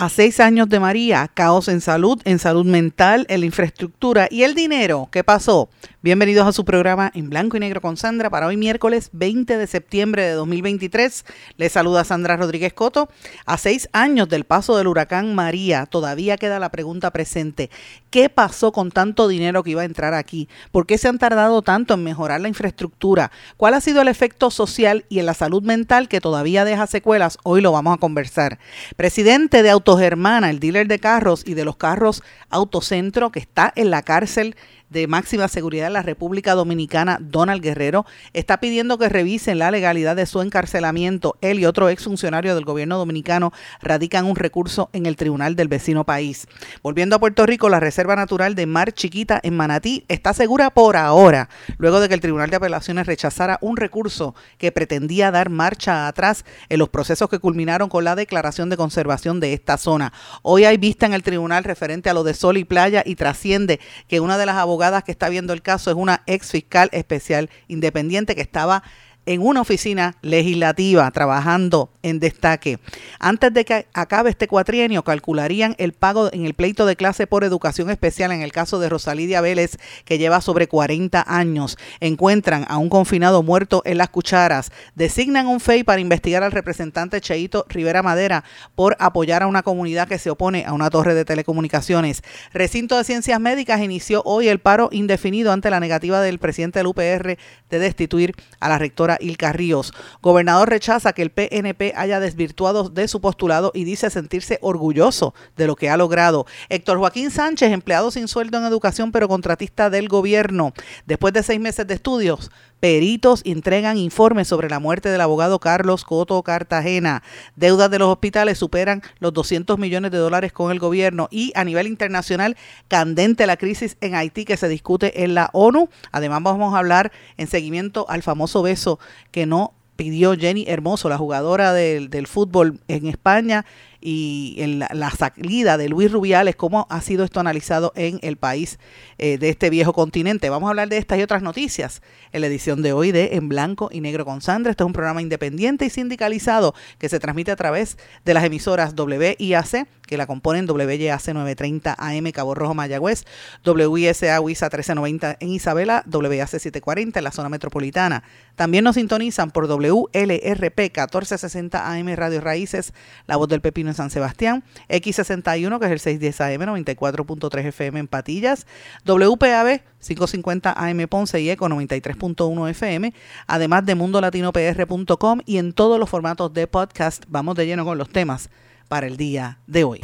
A seis años de María, caos en salud, en salud mental, en la infraestructura y el dinero. ¿Qué pasó? Bienvenidos a su programa en blanco y negro con Sandra para hoy miércoles 20 de septiembre de 2023. Les saluda Sandra Rodríguez Coto. A seis años del paso del huracán María, todavía queda la pregunta presente. ¿Qué pasó con tanto dinero que iba a entrar aquí? ¿Por qué se han tardado tanto en mejorar la infraestructura? ¿Cuál ha sido el efecto social y en la salud mental que todavía deja secuelas? Hoy lo vamos a conversar. Presidente de Autogermana, el dealer de carros y de los carros Autocentro, que está en la cárcel de máxima seguridad en la República Dominicana, Donald Guerrero, está pidiendo que revisen la legalidad de su encarcelamiento. Él y otro exfuncionario del gobierno dominicano radican un recurso en el tribunal del vecino país. Volviendo a Puerto Rico, la Reserva Natural de Mar Chiquita en Manatí está segura por ahora, luego de que el Tribunal de Apelaciones rechazara un recurso que pretendía dar marcha atrás en los procesos que culminaron con la declaración de conservación de esta zona. Hoy hay vista en el tribunal referente a lo de sol y playa y trasciende que una de las abogadas que está viendo el caso es una ex fiscal especial independiente que estaba en una oficina legislativa trabajando en destaque. Antes de que acabe este cuatrienio, calcularían el pago en el pleito de clase por educación especial en el caso de Rosalidia Vélez, que lleva sobre 40 años. Encuentran a un confinado muerto en las cucharas. Designan un FEI para investigar al representante Cheito Rivera Madera por apoyar a una comunidad que se opone a una torre de telecomunicaciones. Recinto de Ciencias Médicas inició hoy el paro indefinido ante la negativa del presidente del UPR de destituir a la rectora Ilka Ríos. Gobernador rechaza que el PNP haya desvirtuado de su postulado y dice sentirse orgulloso de lo que ha logrado. Héctor Joaquín Sánchez, empleado sin sueldo en educación pero contratista del gobierno. Después de seis meses de estudios, Peritos entregan informes sobre la muerte del abogado Carlos Coto Cartagena. Deudas de los hospitales superan los 200 millones de dólares con el gobierno y a nivel internacional candente la crisis en Haití que se discute en la ONU. Además vamos a hablar en seguimiento al famoso beso que no pidió Jenny Hermoso, la jugadora del, del fútbol en España, y en la, salida de Luis Rubiales, cómo ha sido esto analizado en el país eh, de este viejo continente. Vamos a hablar de estas y otras noticias en la edición de hoy de En Blanco y Negro con Sandra. Este es un programa independiente y sindicalizado que se transmite a través de las emisoras WIAC, que la componen WYAC 930 AM Cabo Rojo Mayagüez, WISA WISA 1390 en Isabela, WAC 740 en la zona metropolitana. También nos sintonizan por WLRP 1460 AM Radio Raíces, La Voz del Pepino San Sebastián, X61, que es el 610 AM, 94.3 FM en Patillas, WPAB 550 AM Ponce y ECO 93.1 FM, además de mundolatinopr.com y en todos los formatos de podcast. Vamos de lleno con los temas para el día de hoy.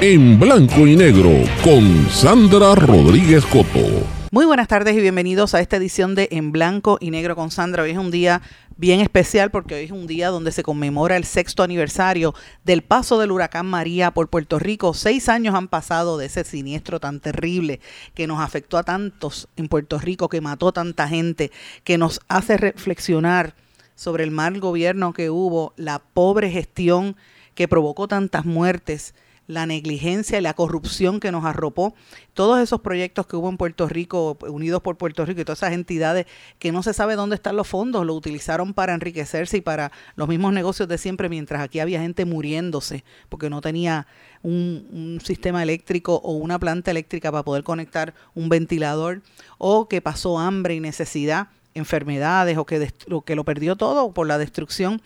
En blanco y negro con Sandra Rodríguez Coto. Muy buenas tardes y bienvenidos a esta edición de En Blanco y Negro con Sandra. Hoy es un día bien especial porque hoy es un día donde se conmemora el sexto aniversario del paso del huracán María por Puerto Rico. Seis años han pasado de ese siniestro tan terrible que nos afectó a tantos en Puerto Rico, que mató tanta gente, que nos hace reflexionar sobre el mal gobierno que hubo, la pobre gestión que provocó tantas muertes la negligencia y la corrupción que nos arropó, todos esos proyectos que hubo en Puerto Rico, unidos por Puerto Rico y todas esas entidades que no se sabe dónde están los fondos, lo utilizaron para enriquecerse y para los mismos negocios de siempre, mientras aquí había gente muriéndose porque no tenía un, un sistema eléctrico o una planta eléctrica para poder conectar un ventilador o que pasó hambre y necesidad enfermedades o que, que lo perdió todo por la destrucción.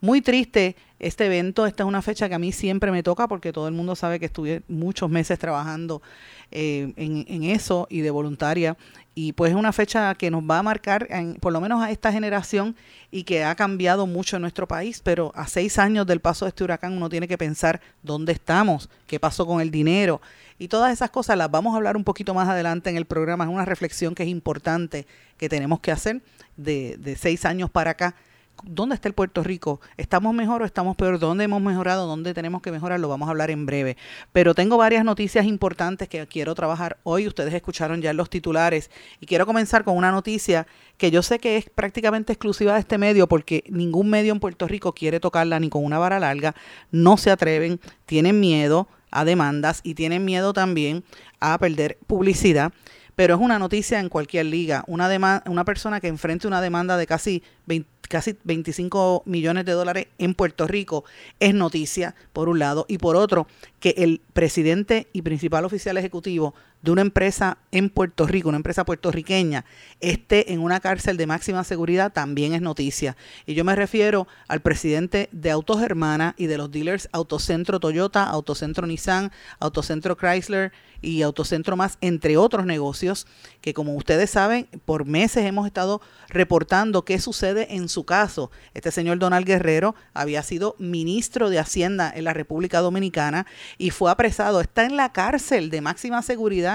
Muy triste este evento, esta es una fecha que a mí siempre me toca porque todo el mundo sabe que estuve muchos meses trabajando eh, en, eso y de voluntaria y pues es una fecha que nos va a marcar por lo menos a esta generación y que ha cambiado mucho en nuestro país, pero a seis años del paso de este huracán uno tiene que pensar dónde estamos, qué pasó con el dinero y todas esas cosas las vamos a hablar un poquito más adelante en el programa, es una reflexión que es importante que tenemos que hacer de, de seis años para acá ¿Dónde está el Puerto Rico? ¿Estamos mejor o estamos peor? ¿Dónde hemos mejorado? ¿Dónde tenemos que mejorar? Lo vamos a hablar en breve. Pero tengo varias noticias importantes que quiero trabajar hoy. Ustedes escucharon ya los titulares y quiero comenzar con una noticia que yo sé que es prácticamente exclusiva de este medio porque ningún medio en Puerto Rico quiere tocarla ni con una vara larga. No se atreven, tienen miedo a demandas y tienen miedo también a perder publicidad pero es una noticia en cualquier liga. Una, una persona que enfrente una demanda de casi 20, casi 25 millones de dólares en Puerto Rico es noticia, por un lado, y por otro, que el presidente y principal oficial ejecutivo de una empresa en Puerto Rico, una empresa puertorriqueña, esté en una cárcel de máxima seguridad, también es noticia. Y yo me refiero al presidente de Autos Hermana y de los dealers Autocentro Toyota, Autocentro Nissan, Autocentro Chrysler y Autocentro Más, entre otros negocios, que como ustedes saben, por meses hemos estado reportando qué sucede en su caso. Este señor Donald Guerrero había sido ministro de Hacienda en la República Dominicana y fue apresado. Está en la cárcel de máxima seguridad,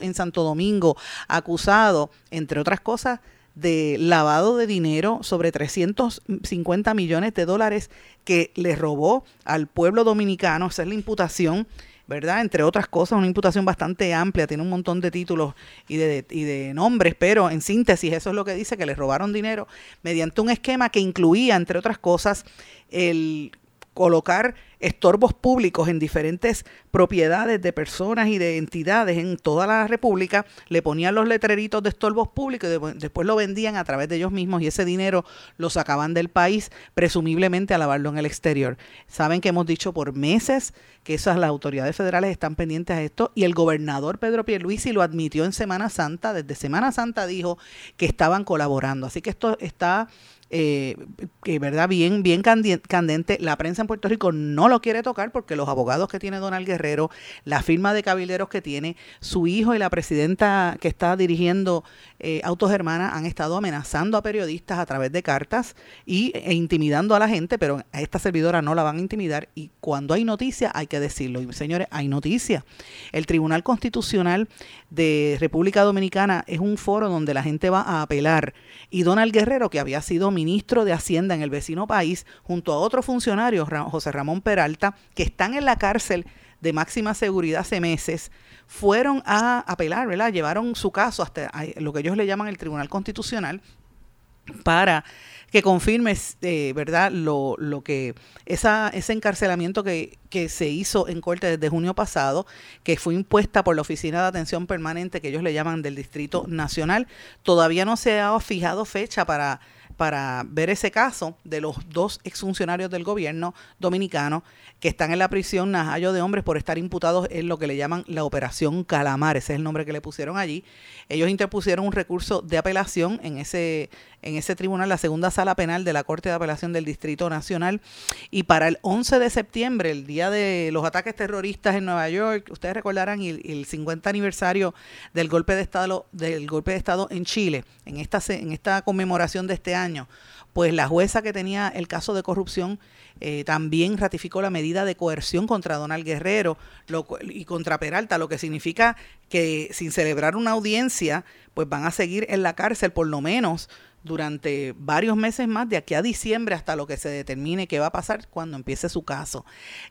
En Santo Domingo, acusado, entre otras cosas, de lavado de dinero sobre 350 millones de dólares que le robó al pueblo dominicano. Esa es la imputación ¿verdad? Entre otras cosas, una imputación bastante amplia, tiene un montón de títulos y de, y de nombres, pero en síntesis eso es lo que dice, que le robaron dinero mediante un esquema que incluía, entre otras cosas, el colocar estorbos públicos en diferentes propiedades de personas y de entidades en toda la República, le ponían los letreritos de estorbos públicos y después lo vendían a través de ellos mismos y ese dinero lo sacaban del país, presumiblemente a lavarlo en el exterior. Saben que hemos dicho por meses que esas las autoridades federales están pendientes a esto y el gobernador Pedro Pierluisi lo admitió en Semana Santa, desde Semana Santa dijo que estaban colaborando. Así que esto está eh, que verdad bien bien candente. La prensa en Puerto Rico no lo quiere tocar porque los abogados que tiene Donald Guerrero la firma de cabilderos que tiene su hijo y la presidenta que está dirigiendo eh, Autos Hermanas han estado amenazando a periodistas a través de cartas y, e intimidando a la gente pero a esta servidora no la van a intimidar y cuando hay noticia hay que decirlo. Y señores hay noticia. El Tribunal Constitucional de República Dominicana es un foro donde la gente va a apelar y Donald Guerrero que había sido ministro de Hacienda en el vecino país, junto a otros funcionarios, José Ramón Peralta, que están en la cárcel de máxima seguridad hace meses, fueron a apelar, ¿verdad? Llevaron su caso hasta lo que ellos le llaman el Tribunal Constitucional para que confirme, eh, ¿verdad?, lo, lo que, esa, ese encarcelamiento que, que se hizo en corte desde junio pasado, que fue impuesta por la Oficina de Atención Permanente, que ellos le llaman del Distrito Nacional, todavía no se ha fijado fecha para para ver ese caso de los dos exfuncionarios del gobierno dominicano que están en la prisión Najayo de Hombres por estar imputados en lo que le llaman la Operación Calamar, ese es el nombre que le pusieron allí. Ellos interpusieron un recurso de apelación en ese, en ese tribunal, la segunda sala penal de la Corte de Apelación del Distrito Nacional, y para el 11 de septiembre, el día de los ataques terroristas en Nueva York, ustedes recordarán el, el 50 aniversario del golpe de Estado, del golpe de Estado en Chile, en esta, en esta conmemoración de este año, pues la jueza que tenía el caso de corrupción eh, también ratificó la medida de coerción contra Donald Guerrero y contra Peralta, lo que significa que sin celebrar una audiencia, pues van a seguir en la cárcel por lo menos durante varios meses más, de aquí a diciembre, hasta lo que se determine qué va a pasar cuando empiece su caso.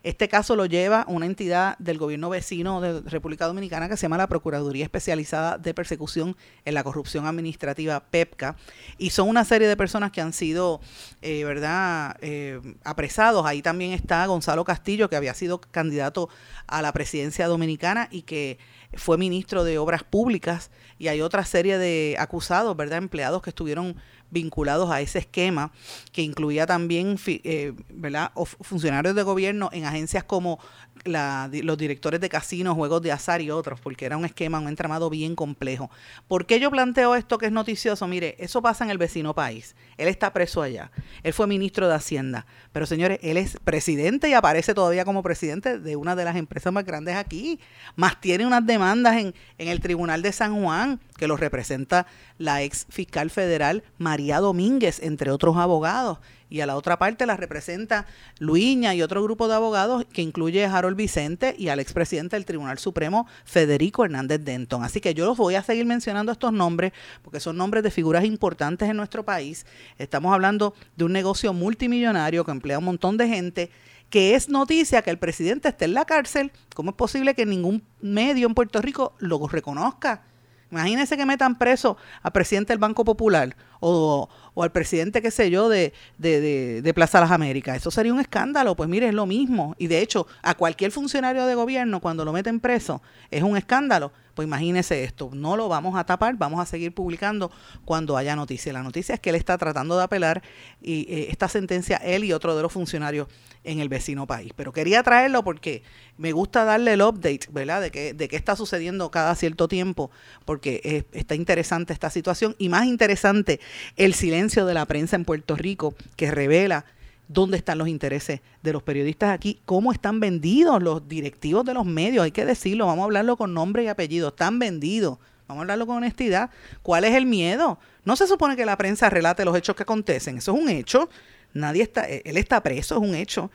Este caso lo lleva una entidad del gobierno vecino de República Dominicana que se llama la Procuraduría Especializada de Persecución en la Corrupción Administrativa, PEPCA, y son una serie de personas que han sido, eh, ¿verdad?, eh, apresados. Ahí también está Gonzalo Castillo, que había sido candidato a la presidencia dominicana y que fue ministro de Obras Públicas y hay otra serie de acusados, ¿verdad? Empleados que estuvieron vinculados a ese esquema que incluía también eh, ¿verdad? funcionarios de gobierno en agencias como los directores de casinos, juegos de azar y otros, porque era un esquema, un entramado bien complejo. ¿Por qué yo planteo esto que es noticioso? Mire, eso pasa en el vecino país. Él está preso allá. Él fue ministro de Hacienda. Pero señores, él es presidente y aparece todavía como presidente de una de las empresas más grandes aquí. Más tiene unas demandas en, en el Tribunal de San Juan que lo representa la ex fiscal federal María Domínguez, entre otros abogados. Y a la otra parte la representa Luiña y otro grupo de abogados que incluye a Harold Vicente y al expresidente del Tribunal Supremo, Federico Hernández Denton. Así que yo los voy a seguir mencionando estos nombres porque son nombres de figuras importantes en nuestro país. Estamos hablando de un negocio multimillonario que emplea un montón de gente que es noticia que el presidente esté en la cárcel. ¿Cómo es posible que ningún medio en Puerto Rico lo reconozca? Imagínense que metan preso al presidente del Banco Popular o, al presidente, qué sé yo, de, de, de, Plaza Las Américas. Eso sería un escándalo. Pues mire, es lo mismo. Y de hecho, a cualquier funcionario de gobierno, cuando lo meten preso, es un escándalo. Pues imagínese esto, no lo vamos a tapar, vamos a seguir publicando cuando haya noticia. La noticia es que él está tratando de apelar y eh, esta sentencia, él y otro de los funcionarios en el vecino país. Pero quería traerlo porque me gusta darle el update, ¿verdad? De qué, de qué está sucediendo cada cierto tiempo, porque está interesante esta situación y más interesante el silencio de la prensa en Puerto Rico que revela dónde están los intereses de los periodistas aquí, cómo están vendidos los directivos de los medios, hay que decirlo, vamos a hablarlo con nombre y apellido, están vendidos, vamos a hablarlo con honestidad, ¿cuál es el miedo? No se supone que la prensa relate los hechos que acontecen, eso es un hecho, nadie está, eh, él está preso, es un hecho.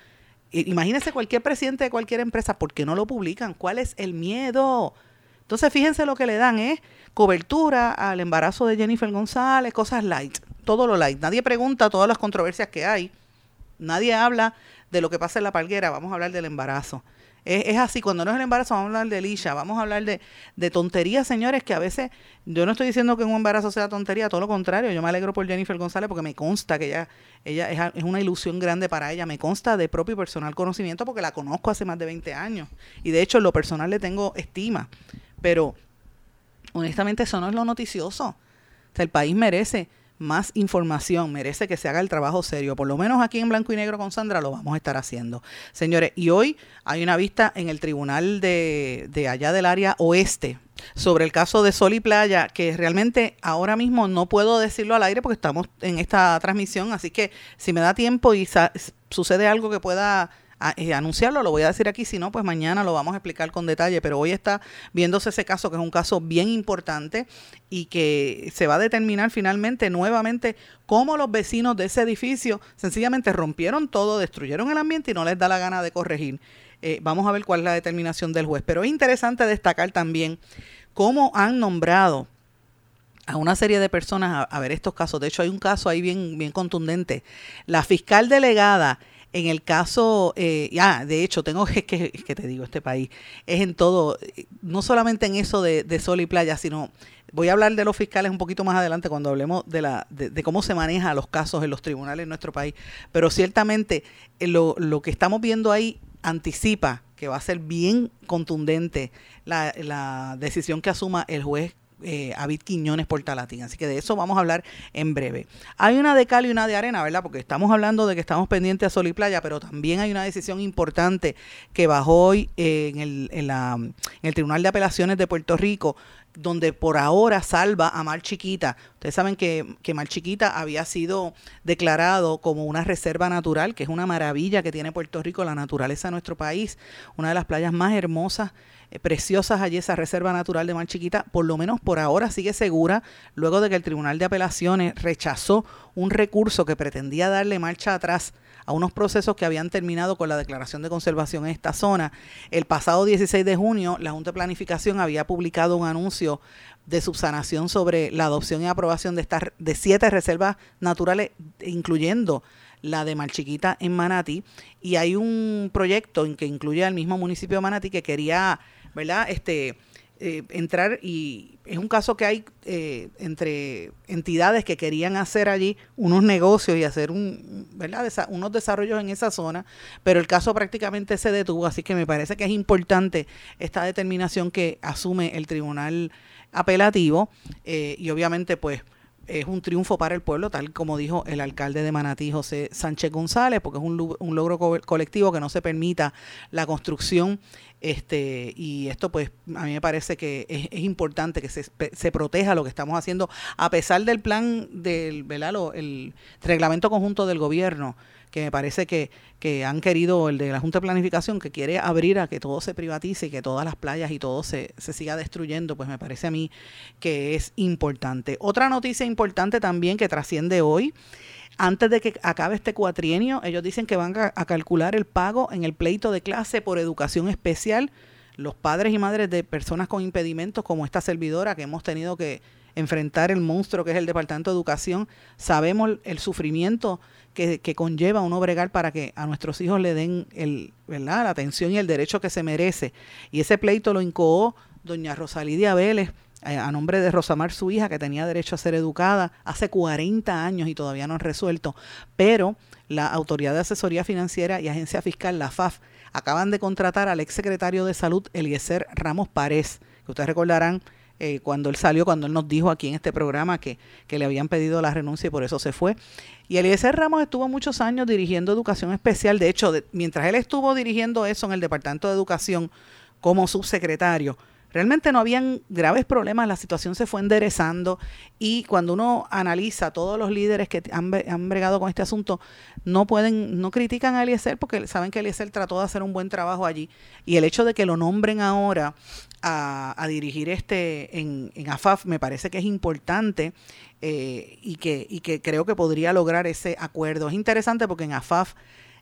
Imagínese cualquier presidente de cualquier empresa, ¿por qué no lo publican? ¿Cuál es el miedo? Entonces, fíjense lo que le dan es cobertura al embarazo de Jennifer González, cosas light, todo lo light. Nadie pregunta todas las controversias que hay Nadie habla de lo que pasa en la palguera, vamos a hablar del embarazo. Es, así, cuando no es el embarazo, vamos a hablar de Lisha, vamos a hablar de, de tonterías, señores, que a veces, yo no estoy diciendo que un embarazo sea tontería, todo lo contrario, yo me alegro por Jennifer González porque me consta que ella, ella es, es, una ilusión grande para ella, me consta de propio y personal conocimiento porque la conozco hace más de 20 años y de hecho en lo personal le tengo estima, pero honestamente eso no es lo noticioso. O sea, el país merece más información, merece que se haga el trabajo serio. Por lo menos aquí en Blanco y Negro con Sandra lo vamos a estar haciendo. Señores, y hoy hay una vista en el tribunal de, de allá del área oeste sobre el caso de Sol y Playa, que realmente ahora mismo no puedo decirlo al aire porque estamos en esta transmisión, así que si me da tiempo y sucede algo que pueda eh, anunciarlo, lo voy a decir aquí, si no, pues mañana lo vamos a explicar con detalle, pero hoy está viéndose ese caso, que es un caso bien importante y que se va a determinar finalmente nuevamente cómo los vecinos de ese edificio sencillamente rompieron todo, destruyeron el ambiente y no les da la gana de corregir. Eh, vamos a ver cuál es la determinación del juez. Pero es interesante destacar también cómo han nombrado a una serie de personas a, ver estos casos. De hecho, hay un caso ahí bien, bien contundente. La fiscal delegada en el caso, eh, ya, de hecho, tengo que, que, te digo, este país es en todo, no solamente en eso de, de, sol y playa, sino voy a hablar de los fiscales un poquito más adelante cuando hablemos de, la, de, cómo se manejan los casos en los tribunales en nuestro país. Pero ciertamente eh, lo, lo que estamos viendo ahí anticipa que va a ser bien contundente la, la decisión que asuma el juez eh, David Quiñones Portalatín. Así que de eso vamos a hablar en breve. Hay una de cal y una de arena, ¿verdad? Porque estamos hablando de que estamos pendientes a Sol y Playa, pero también hay una decisión importante que bajó hoy en, el, en, el Tribunal de Apelaciones de Puerto Rico donde por ahora salva a Mar Chiquita. Ustedes saben que, que Mar Chiquita había sido declarado como una reserva natural, que es una maravilla que tiene Puerto Rico, la naturaleza de nuestro país, una de las playas más hermosas eh, preciosas allí, esa reserva natural de Mar Chiquita, por lo menos por ahora sigue segura, luego de que el Tribunal de Apelaciones rechazó un recurso que pretendía darle marcha atrás a unos procesos que habían terminado con la declaración de conservación en esta zona. El pasado 16 de junio, la Junta de Planificación había publicado un anuncio de subsanación sobre la adopción y aprobación de estas de siete reservas naturales, incluyendo la de Marchiquita en Manatí, y hay un proyecto en que incluye al mismo municipio de Manatí que quería ¿verdad? Este, eh, entrar y es un caso que hay eh, entre entidades que querían hacer allí unos negocios y hacer un, ¿verdad? unos desarrollos en esa zona, pero el caso prácticamente se detuvo, así que me parece que es importante esta determinación que asume el tribunal apelativo eh, y obviamente pues es un triunfo para el pueblo, tal como dijo el alcalde de Manatí, José Sánchez González, porque es un, un logro colectivo que no se permita la construcción este y esto pues a mí me parece que es, importante que se, se, proteja lo que estamos haciendo a pesar del plan del ¿verdad? el reglamento conjunto del gobierno que me parece que, que han querido, el de la Junta de Planificación, que quiere abrir a que todo se privatice y que todas las playas y todo se, se siga destruyendo, pues me parece a mí que es importante. Otra noticia importante también que trasciende hoy antes de que acabe este cuatrienio, ellos dicen que van a, calcular el pago en el pleito de clase por educación especial. Los padres y madres de personas con impedimentos, como esta servidora que hemos tenido que enfrentar el monstruo que es el Departamento de Educación, sabemos el sufrimiento que, conlleva uno bregar para que a nuestros hijos le den el, ¿verdad? la atención y el derecho que se merece. Y ese pleito lo incoó doña Rosalidia Vélez, eh, a nombre de Rosamar, su hija, que tenía derecho a ser educada hace 40 años y todavía no han resuelto, pero la Autoridad de Asesoría Financiera y Agencia Fiscal, la FAF, acaban de contratar al exsecretario de Salud, Eliezer Ramos Párez, que ustedes recordarán eh, cuando él salió, cuando él nos dijo aquí en este programa que, que, le habían pedido la renuncia y por eso se fue. Y Eliezer Ramos estuvo muchos años dirigiendo educación especial. De hecho, mientras él estuvo dirigiendo eso en el Departamento de Educación como subsecretario, Realmente no habían graves problemas, la situación se fue enderezando y cuando uno analiza todos los líderes que han, han bregado con este asunto, no pueden, no critican a Eliezer porque saben que Eliezer trató de hacer un buen trabajo allí y el hecho de que lo nombren ahora a, dirigir este en, en, AFAF me parece que es importante eh, y, que, y que creo que podría lograr ese acuerdo. Es interesante porque en AFAF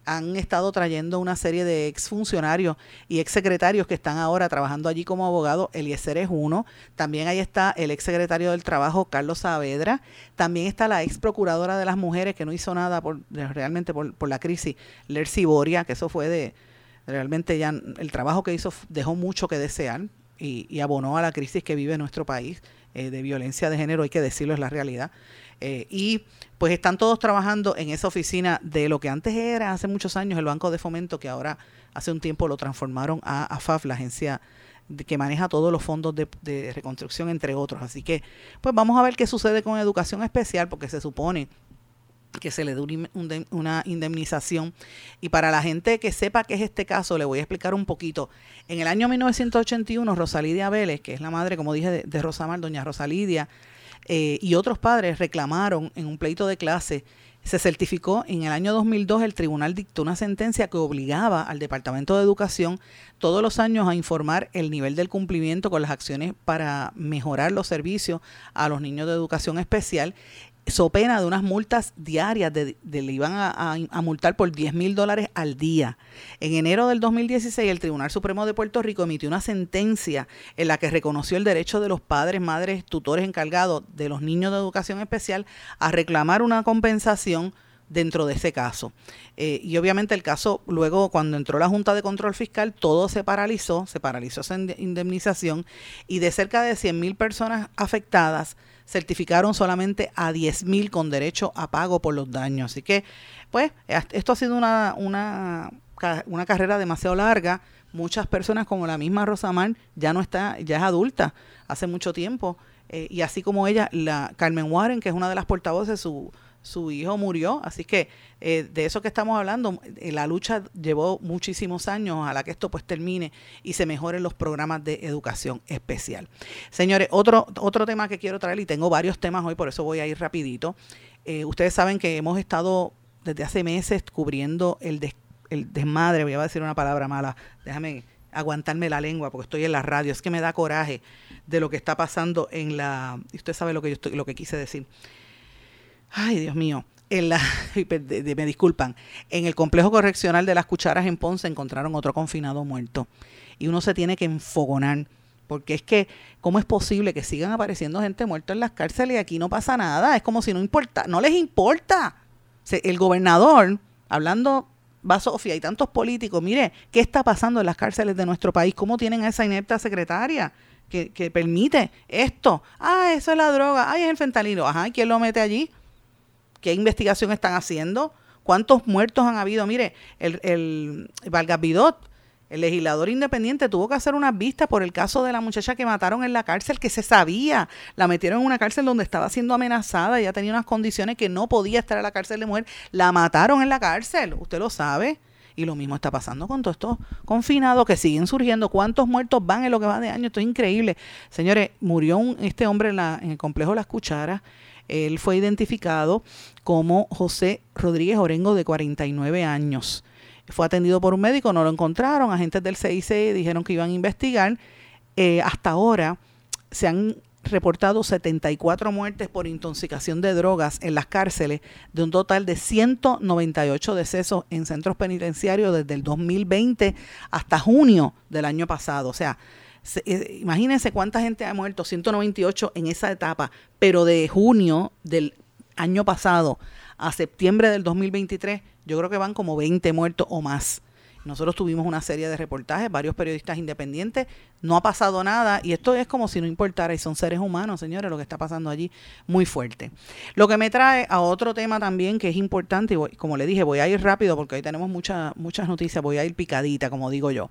han estado trayendo una serie de exfuncionarios y exsecretarios que están ahora trabajando allí como abogados. Eliezer es uno. También ahí está el exsecretario del Trabajo, Carlos Saavedra. También está la ex procuradora de las mujeres que no hizo nada por, realmente por, por la crisis, Lercy Boria, que eso fue de, realmente ya el trabajo que hizo dejó mucho que desear y, y abonó a la crisis que vive nuestro país eh, de violencia de género, hay que decirlo, es la realidad. Eh, y pues están todos trabajando en esa oficina de lo que antes era hace muchos años el Banco de Fomento, que ahora hace un tiempo lo transformaron a AFAF, la agencia que maneja todos los fondos de, reconstrucción, entre otros. Así que, pues vamos a ver qué sucede con educación especial, porque se supone que se le dé una indemnización. Y para la gente que sepa qué es este caso, le voy a explicar un poquito. En el año 1981, Rosalidia Vélez, que es la madre, como dije, de, de Rosamar, doña Rosalidia, eh, y otros padres reclamaron en un pleito de clase. Se certificó en el año 2002, el tribunal dictó una sentencia que obligaba al Departamento de Educación todos los años a informar el nivel del cumplimiento con las acciones para mejorar los servicios a los niños de educación especial so pena de unas multas diarias, de, le iban a, multar por 10 mil dólares al día. En enero del 2016, el Tribunal Supremo de Puerto Rico emitió una sentencia en la que reconoció el derecho de los padres, madres, tutores encargados de los niños de educación especial a reclamar una compensación dentro de ese caso. Eh, y obviamente el caso, luego cuando entró la Junta de Control Fiscal, todo se paralizó, se paralizó esa indemnización y de cerca de 100 mil personas afectadas, certificaron solamente a 10 mil con derecho a pago por los daños. Así que, pues, esto ha sido una, una, una carrera demasiado larga. Muchas personas, como la misma Rosamar, ya no está, ya es adulta hace mucho tiempo. Eh, y así como ella, la Carmen Warren, que es una de las portavoces, su su hijo murió, así que eh, de eso que estamos hablando, eh, la lucha llevó muchísimos años, ojalá que esto pues termine y se mejoren los programas de educación especial. Señores, otro, otro tema que quiero traer, y tengo varios temas hoy, por eso voy a ir rapidito. Eh, ustedes saben que hemos estado desde hace meses cubriendo el, el desmadre, voy a decir una palabra mala, déjame aguantarme la lengua porque estoy en la radio, es que me da coraje de lo que está pasando en la, usted sabe lo que yo estoy, lo que quise decir ay Dios mío, en la, me disculpan, en el complejo correccional de las cucharas en Ponce encontraron otro confinado muerto. Y uno se tiene que enfogonar, porque es que, ¿cómo es posible que sigan apareciendo gente muerta en las cárceles y aquí no pasa nada? Es como si no importa, no les importa. el gobernador, hablando, va Sofía y tantos políticos, mire, ¿qué está pasando en las cárceles de nuestro país? ¿Cómo tienen a esa inepta secretaria? Que, permite esto. Ah, eso es la droga. Ay, es el fentanilo. Ajá, ¿quién lo mete allí? ¿Qué investigación están haciendo? ¿Cuántos muertos han habido? Mire, el, el el legislador independiente, tuvo que hacer unas vistas por el caso de la muchacha que mataron en la cárcel, que se sabía, la metieron en una cárcel donde estaba siendo amenazada, ya tenía unas condiciones que no podía estar en la cárcel de mujer, la mataron en la cárcel, usted lo sabe. Y lo mismo está pasando con todos estos confinados que siguen surgiendo. ¿Cuántos muertos van en lo que va de año? Esto es increíble. Señores, murió un, este hombre en, la, en el complejo Las Cucharas Él fue identificado como José Rodríguez Orengo, de 49 años. Fue atendido por un médico, no lo encontraron, agentes del CIC dijeron que iban a investigar. Eh, hasta ahora se han reportado 74 muertes por intoxicación de drogas en las cárceles, de un total de 198 decesos en centros penitenciarios desde el 2020 hasta junio del año pasado. O sea, eh, imagínense cuánta gente ha muerto, 198 en esa etapa, pero de junio del año pasado a septiembre del 2023, yo creo que van como 20 muertos o más. Nosotros tuvimos una serie de reportajes, varios periodistas independientes, no ha pasado nada y esto es como si no importara y son seres humanos, señores, lo que está pasando allí muy fuerte. Lo que me trae a otro tema también que es importante y como le dije, voy a ir rápido porque hoy tenemos muchas muchas noticias, voy a ir picadita, como digo yo.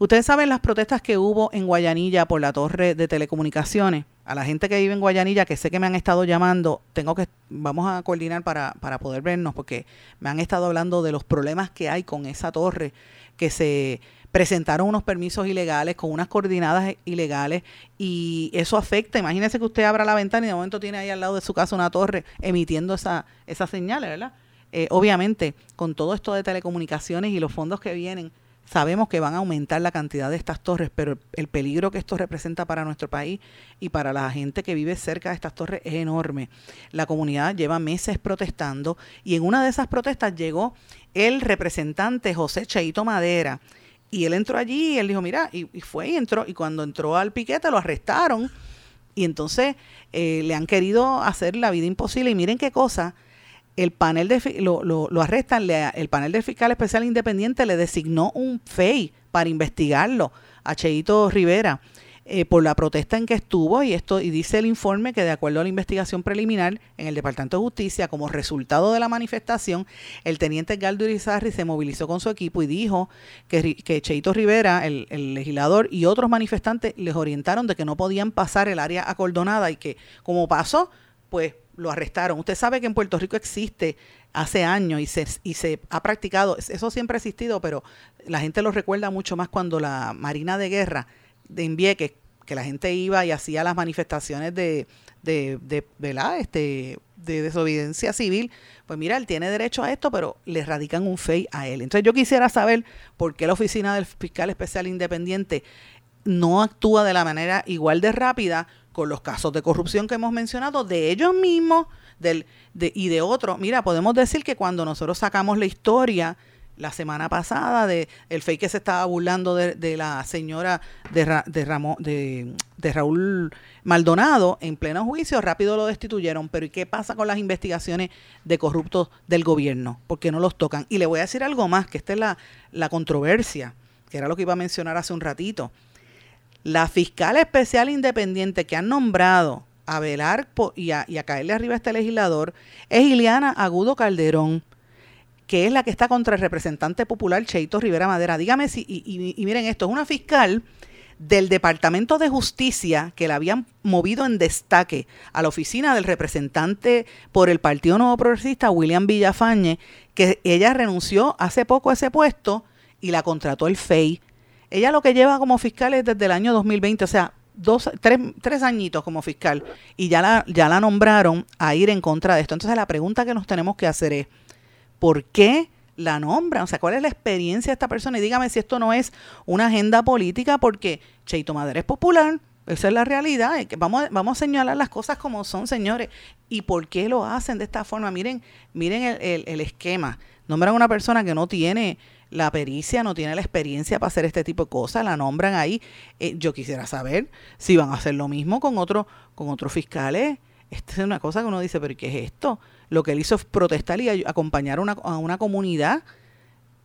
Ustedes saben las protestas que hubo en Guayanilla por la torre de telecomunicaciones. A la gente que vive en Guayanilla, que sé que me han estado llamando, tengo que, vamos a coordinar para, para poder vernos, porque me han estado hablando de los problemas que hay con esa torre, que se presentaron unos permisos ilegales con unas coordinadas ilegales y eso afecta. Imagínese que usted abra la ventana y de momento tiene ahí al lado de su casa una torre emitiendo esa, esas señales, ¿verdad? Eh, obviamente, con todo esto de telecomunicaciones y los fondos que vienen, Sabemos que van a aumentar la cantidad de estas torres, pero el peligro que esto representa para nuestro país y para la gente que vive cerca de estas torres es enorme. La comunidad lleva meses protestando y en una de esas protestas llegó el representante José Cheito Madera. Y él entró allí y él dijo, mira, y, fue y entró. Y cuando entró al piquete lo arrestaron. Y entonces eh, le han querido hacer la vida imposible. Y miren qué cosa, el panel de lo, lo, lo arrestan, el panel del fiscal especial independiente le designó un FEI para investigarlo a Cheito Rivera eh, por la protesta en que estuvo y esto y dice el informe que de acuerdo a la investigación preliminar en el Departamento de Justicia como resultado de la manifestación el teniente Galdo Irizarri se movilizó con su equipo y dijo que, que Cheito Rivera el, el legislador y otros manifestantes les orientaron de que no podían pasar el área acordonada y que como pasó pues lo arrestaron. Usted sabe que en Puerto Rico existe hace años y se, y se ha practicado, eso siempre ha existido, pero la gente lo recuerda mucho más cuando la Marina de Guerra de Invieques, que la gente iba y hacía las manifestaciones de, de, de, Este, de desobediencia civil, pues mira, él tiene derecho a esto, pero le radican un FEI a él. Entonces yo quisiera saber por qué la oficina del fiscal especial independiente no actúa de la manera igual de rápida con los casos de corrupción que hemos mencionado, de ellos mismos del, de, y de otros. Mira, podemos decir que cuando nosotros sacamos la historia la semana pasada de el fake que se estaba burlando de, la señora de, de, de, Raúl Maldonado en pleno juicio, rápido lo destituyeron. Pero ¿y qué pasa con las investigaciones de corruptos del gobierno? Porque no los tocan. Y le voy a decir algo más, que esta es la, la controversia, que era lo que iba a mencionar hace un ratito. La fiscal especial independiente que han nombrado a velar y, a, caerle arriba a este legislador es Ileana Agudo Calderón, que es la que está contra el representante popular Cheito Rivera Madera. Dígame si, y, miren esto, es una fiscal del Departamento de Justicia que la habían movido en destaque a la oficina del representante por el Partido Nuevo Progresista, William Villafañe, que ella renunció hace poco a ese puesto y la contrató el FEI ella lo que lleva como fiscal es desde el año 2020, o sea, dos, tres, tres añitos como fiscal, y ya la, ya la nombraron a ir en contra de esto. Entonces la pregunta que nos tenemos que hacer es, ¿por qué la nombran? O sea, ¿cuál es la experiencia de esta persona? Y dígame si esto no es una agenda política, porque Cheito Madera es popular, esa es la realidad. Vamos, a señalar las cosas como son, señores. ¿Y por qué lo hacen de esta forma? Miren, miren el esquema. Nombran a una persona que no tiene la pericia, no tiene la experiencia para hacer este tipo de cosas, la nombran ahí. Eh, yo quisiera saber si van a hacer lo mismo con, otro, con otros fiscales. Esta es una cosa que uno dice, pero ¿qué es esto? Lo que él hizo es protestar y acompañar a una comunidad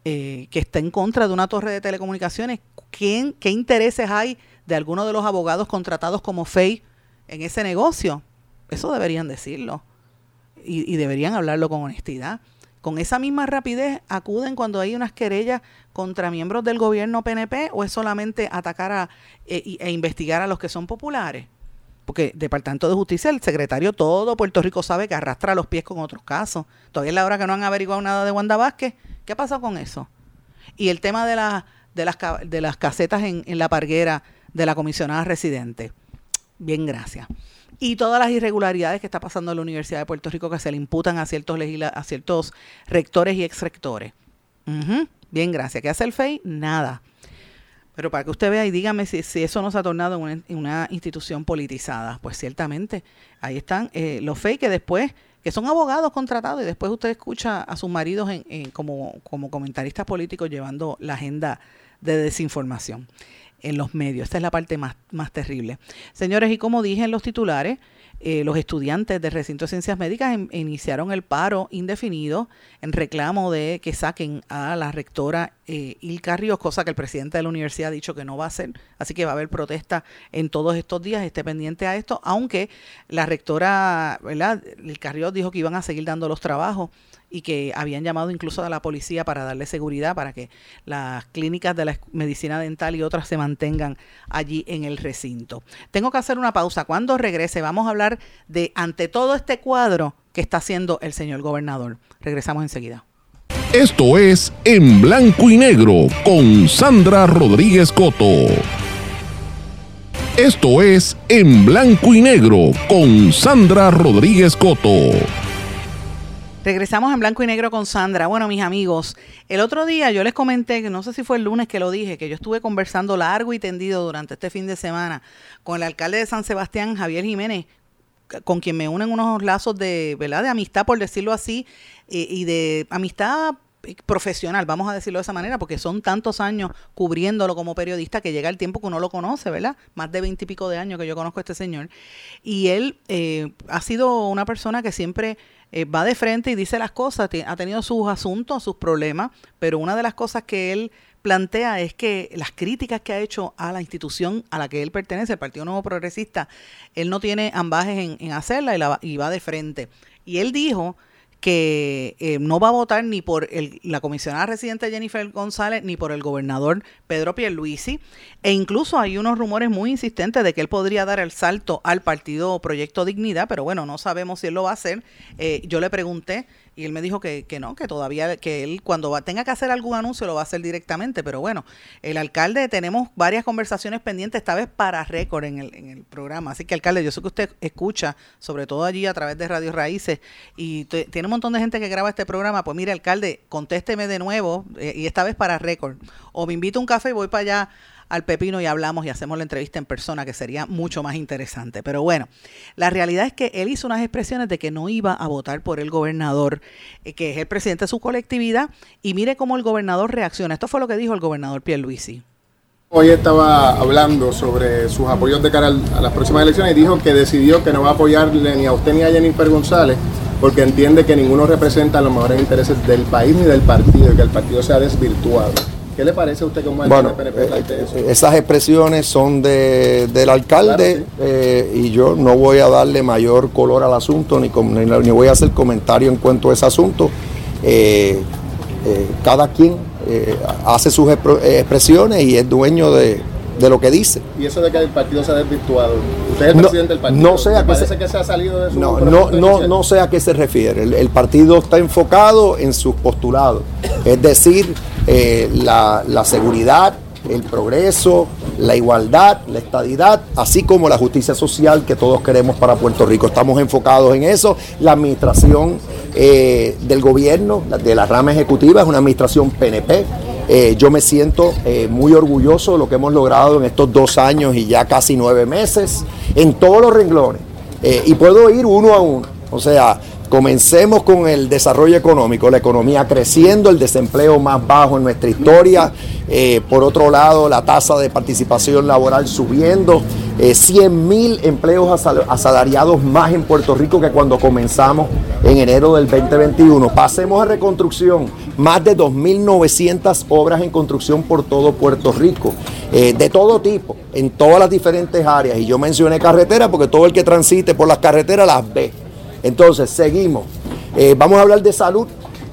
eh, que está en contra de una torre de telecomunicaciones. ¿Quién, ¿Qué intereses hay de alguno de los abogados contratados como FEI en ese negocio? Eso deberían decirlo y, deberían hablarlo con honestidad con esa misma rapidez acuden cuando hay unas querellas contra miembros del gobierno PNP o es solamente atacar a, e, e, investigar a los que son populares? Porque Departamento de Justicia, el secretario, todo Puerto Rico sabe que arrastra los pies con otros casos. Todavía es la hora que no han averiguado nada de Wanda Vázquez. ¿Qué ha pasado con eso? Y el tema de, de, las, de las casetas en, en la parguera de la comisionada residente. Bien, gracias. y todas las irregularidades que está pasando en la Universidad de Puerto Rico que se le imputan a ciertos, a ciertos rectores y exrectores. Bien, gracias. ¿Qué hace el FEI? Nada. Pero para que usted vea y dígame si, eso no se ha tornado en una, institución politizada. Pues ciertamente, ahí están eh, los FEI que después, que son abogados contratados y después usted escucha a sus maridos en, como, como comentaristas políticos llevando la agenda de desinformación en los medios. Esta es la parte más, más terrible. Señores, y como dije en los titulares, eh, los estudiantes del recinto de ciencias médicas iniciaron el paro indefinido en reclamo de que saquen a la rectora eh, Ilka Ríos, cosa que el presidente de la universidad ha dicho que no va a hacer, así que va a haber protesta en todos estos días, esté pendiente a esto, aunque la rectora, ¿verdad? Ilka Ríos dijo que iban a seguir dando los trabajos y que habían llamado incluso a la policía para darle seguridad para que las clínicas de la medicina dental y otras se mantengan allí en el recinto. Tengo que hacer una pausa. Cuando regrese vamos a hablar de ante todo este cuadro que está haciendo el señor gobernador. Regresamos enseguida. Esto es En Blanco y Negro con Sandra Rodríguez Coto. Esto es En Blanco y Negro con Sandra Rodríguez Coto. Regresamos en blanco y negro con Sandra. Bueno, mis amigos, el otro día yo les comenté, que no sé si fue el lunes que lo dije, que yo estuve conversando largo y tendido durante este fin de semana con el alcalde de San Sebastián, Javier Jiménez, con quien me unen unos lazos de, ¿verdad? de amistad, por decirlo así, y de amistad profesional, vamos a decirlo de esa manera, porque son tantos años cubriéndolo como periodista que llega el tiempo que uno lo conoce, ¿verdad? Más de veintipico de años que yo conozco a este señor. Y él eh, ha sido una persona que siempre eh, va de frente y dice las cosas, ha tenido sus asuntos, sus problemas, pero una de las cosas que él plantea es que las críticas que ha hecho a la institución a la que él pertenece, el Partido Nuevo Progresista, él no tiene ambajes en, en hacerla y, va de frente. Y él dijo que eh, no va a votar ni por el, la comisionada residente Jennifer González ni por el gobernador Pedro Pierluisi e incluso hay unos rumores muy insistentes de que él podría dar el salto al partido Proyecto Dignidad, pero bueno, no sabemos si él lo va a hacer. Eh, yo le pregunté y él me dijo que, que no, que todavía, que él cuando va, tenga que hacer algún anuncio lo va a hacer directamente, pero bueno, el alcalde, tenemos varias conversaciones pendientes, esta vez para récord en el, en el programa, así que alcalde, yo sé que usted escucha, sobre todo allí a través de Radio Raíces, y tiene un montón de gente que graba este programa, pues mire, alcalde, contésteme de nuevo, eh, y esta vez para récord, o me invito a un café y voy para allá al Pepino y hablamos y hacemos la entrevista en persona, que sería mucho más interesante. Pero bueno, la realidad es que él hizo unas expresiones de que no iba a votar por el gobernador, eh, que es el presidente de su colectividad, y mire cómo el gobernador reacciona. Esto fue lo que dijo el gobernador Pierluisi. Hoy estaba hablando sobre sus apoyos de cara a las próximas elecciones y dijo que decidió que no va a apoyarle ni a usted ni a Jennifer González porque entiende que ninguno representa los mejores intereses del país ni del partido y que el partido se ha desvirtuado. ¿Qué le parece a usted como bueno, PNP eh, eso? Esas expresiones son de, del alcalde eh, y yo no voy a darle mayor color al asunto ni, ni, voy a hacer comentario en cuanto a ese asunto. Eh, cada quien hace sus expresiones y es dueño de, lo que dice. ¿Y eso de que el partido se ha desvirtuado? ¿Usted es el presidente del partido? No sé a qué se, que se ha salido de su no, no, no, no, sé a qué se refiere. el partido está enfocado en sus postulados. Es decir, eh, la, seguridad, el progreso, la igualdad, la estadidad, así como la justicia social que todos queremos para Puerto Rico. Estamos enfocados en eso. La administración eh, del gobierno, de la rama ejecutiva, es una administración PNP. Eh, yo me siento muy orgulloso de lo que hemos logrado en estos dos años y ya casi nueve meses, en todos los renglones. y puedo ir uno a uno. O sea, Comencemos con el desarrollo económico, la economía creciendo, el desempleo más bajo en nuestra historia. Eh, por otro lado, la tasa de participación laboral subiendo. 100 eh, mil empleos asalariados más en Puerto Rico que cuando comenzamos en enero del 2021. Pasemos a reconstrucción. Más de 2.900 obras en construcción por todo Puerto Rico. Eh, de todo tipo, en todas las diferentes áreas. Y yo mencioné carretera porque todo el que transite por las carreteras las ve entonces, seguimos. Eh, vamos a hablar de salud.